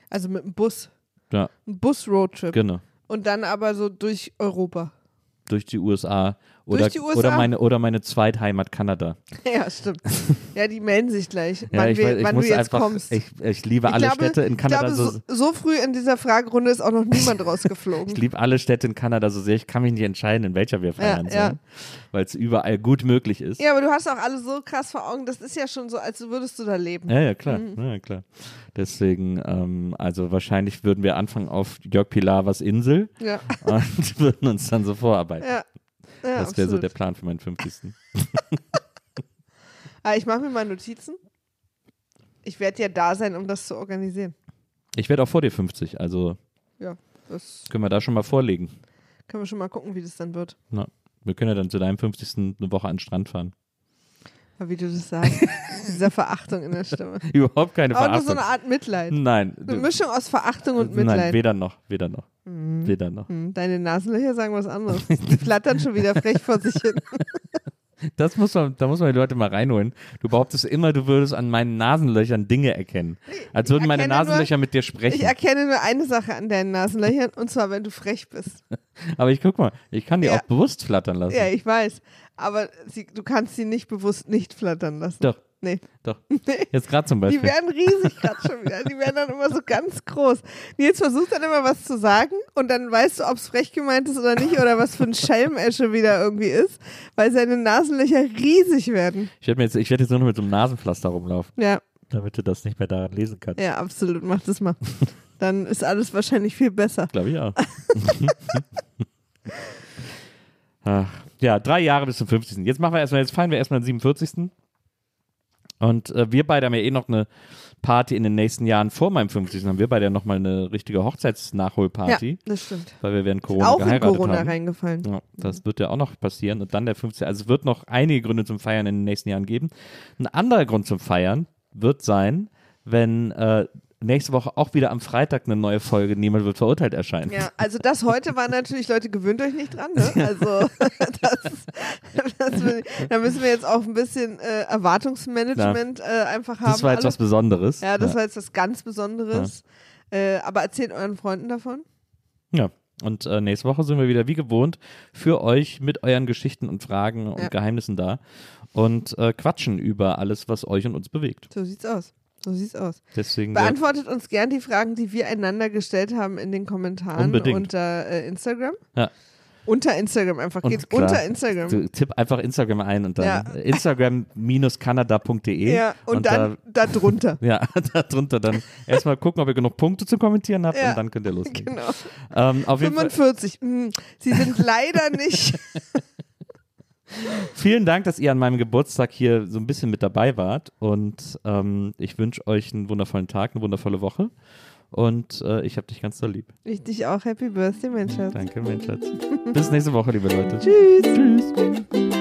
Speaker 2: Also mit dem Bus.
Speaker 1: Ja,
Speaker 2: Ein Bus-Roadtrip.
Speaker 1: genau.
Speaker 2: Und dann aber so durch Europa.
Speaker 1: Durch die USA. Oder,
Speaker 2: Durch die USA?
Speaker 1: Oder, meine, oder meine Zweitheimat Kanada.
Speaker 2: Ja, stimmt. ja, die melden sich gleich,
Speaker 1: Ja,
Speaker 2: wann,
Speaker 1: ich,
Speaker 2: wir,
Speaker 1: ich
Speaker 2: wann du jetzt
Speaker 1: einfach,
Speaker 2: kommst.
Speaker 1: Ich, ich liebe
Speaker 2: Ich
Speaker 1: alle
Speaker 2: glaube,
Speaker 1: Städte in Kanada
Speaker 2: ich glaube,
Speaker 1: so,
Speaker 2: so, früh in dieser Fragerunde ist auch noch niemand rausgeflogen.
Speaker 1: Ich liebe alle Städte in Kanada so sehr. Ich kann mich nicht entscheiden, in welcher wir feiern
Speaker 2: Ja, ja.
Speaker 1: sollen, weil es überall gut möglich ist.
Speaker 2: ja, aber du hast auch alle so krass vor Augen, das ist ja schon so, als würdest du da leben.
Speaker 1: Ja, ja, klar.
Speaker 2: Mhm.
Speaker 1: Ja, klar. Deswegen, ähm, also wahrscheinlich würden wir anfangen auf Jörg Pilawas Insel
Speaker 2: Ja,
Speaker 1: und würden uns dann so vorarbeiten.
Speaker 2: ja. Ja
Speaker 1: das wäre so der Plan für meinen 50.
Speaker 2: Ah, ich mache mir mal Notizen. Ich werde ja da sein, um das zu organisieren.
Speaker 1: Ich werde auch vor dir 50, also
Speaker 2: Ja, das
Speaker 1: können wir da schon mal vorlegen.
Speaker 2: können wir schon mal gucken, wie das dann wird.
Speaker 1: Na, wir können ja dann zu deinem 50. eine Woche an den Strand fahren.
Speaker 2: Aber wie du das sagst, dieser Verachtung in der Stimme.
Speaker 1: Überhaupt keine
Speaker 2: Aber nur
Speaker 1: Verachtung.
Speaker 2: so eine Art Mitleid.
Speaker 1: Nein.
Speaker 2: Eine Mischung aus Verachtung und
Speaker 1: Nein,
Speaker 2: Mitleid.
Speaker 1: weder noch, weder noch. Weder noch.
Speaker 2: Hm, Deine Nasenlöcher sagen was anderes. Die flattern schon wieder frech vor sich hin.
Speaker 1: Das muss man, da muss man die Leute mal reinholen. Du behauptest immer, du würdest an meinen Nasenlöchern Dinge erkennen. Als würden meine
Speaker 2: erkenne nur-
Speaker 1: Nasenlöcher mit dir
Speaker 2: Ich
Speaker 1: sprechen.
Speaker 2: erkenne nur eine Sache an deinen Nasenlöchern und zwar, wenn du frech bist.
Speaker 1: Aber ich guck mal, ich kann die
Speaker 2: Ja.
Speaker 1: auch bewusst flattern lassen.
Speaker 2: Ja, ich weiß. Aber sie, du kannst sie nicht bewusst nicht flattern lassen.
Speaker 1: Doch,
Speaker 2: Nee.
Speaker 1: doch. Jetzt gerade zum
Speaker 2: Die
Speaker 1: Beispiel.
Speaker 2: werden riesig gerade schon wieder. Die werden dann immer so ganz groß. Nils versucht dann immer was zu sagen und dann weißt du, ob es frech gemeint ist oder nicht oder was für ein Schelmesche wieder irgendwie ist, weil seine Nasenlöcher riesig werden.
Speaker 1: Ich werde jetzt, ich werd jetzt nur noch mit so einem Nasenpflaster rumlaufen,
Speaker 2: Ja,
Speaker 1: damit du das nicht mehr daran lesen kannst.
Speaker 2: ja, absolut. Mach das mal. Dann ist alles wahrscheinlich viel besser.
Speaker 1: Glaube ich auch. Ach, ja, drei Jahre bis zum 50. Jetzt machen wir erstmal, jetzt feiern wir erstmal den 47. Und äh, wir beide haben ja eh noch eine Party in den nächsten Jahren vor meinem 50. Haben wir beide ja nochmal eine richtige Hochzeitsnachholparty,
Speaker 2: Ja, das stimmt.
Speaker 1: weil wir während Corona
Speaker 2: Auch in
Speaker 1: geheiratet
Speaker 2: Corona
Speaker 1: haben.
Speaker 2: reingefallen.
Speaker 1: Ja, das wird ja auch noch passieren. Und dann der 15. Also es wird noch einige Gründe zum Feiern in den nächsten Jahren geben. Ein anderer Grund zum Feiern wird sein, wenn äh, nächste Woche auch wieder am Freitag eine neue Folge Niemand wird verurteilt erscheint.
Speaker 2: Ja, also das heute war natürlich, Leute, gewöhnt euch nicht dran, ne? Also das, das, da müssen wir jetzt auch ein bisschen äh, Erwartungsmanagement äh, einfach haben.
Speaker 1: Das war jetzt
Speaker 2: alle.
Speaker 1: was Besonderes.
Speaker 2: Ja, das
Speaker 1: ja.
Speaker 2: war jetzt was ganz Besonderes. Äh, aber erzählt euren Freunden davon.
Speaker 1: ja. Und äh, nächste Woche sind wir wieder wie gewohnt für euch mit euren Geschichten und Fragen und
Speaker 2: Ja.
Speaker 1: Geheimnissen da und äh, quatschen über alles, was euch und uns bewegt.
Speaker 2: So sieht's aus. So sieht's aus.
Speaker 1: Deswegen ja,
Speaker 2: Beantwortet uns gern die Fragen, die wir einander gestellt haben in den Kommentaren
Speaker 1: Unbedingt.
Speaker 2: unter äh, Instagram.
Speaker 1: Ja.
Speaker 2: Unter Instagram einfach.
Speaker 1: Und
Speaker 2: Geht's
Speaker 1: klar,
Speaker 2: unter Instagram.
Speaker 1: du tipp einfach Instagram ein und dann
Speaker 2: Ja.
Speaker 1: Instagram-kanada.de
Speaker 2: ja, und, dann da drunter.
Speaker 1: ja, da drunter dann erstmal gucken, ob ihr genug Punkte zu kommentieren habt
Speaker 2: Ja.
Speaker 1: und dann könnt ihr loslegen.
Speaker 2: Genau.
Speaker 1: Ähm, auf jeden Fall
Speaker 2: 45. Hm, Sie sind leider nicht.
Speaker 1: Vielen Dank, dass ihr an meinem Geburtstag hier so ein bisschen mit dabei wart und ähm, ich wünsche euch einen wundervollen Tag, eine wundervolle Woche und äh, ich habe dich ganz doll lieb.
Speaker 2: Ich dich auch. Happy Birthday, mein Schatz.
Speaker 1: Danke, mein Schatz. Bis nächste Woche, liebe Leute.
Speaker 2: Tschüss.
Speaker 1: Tschüss.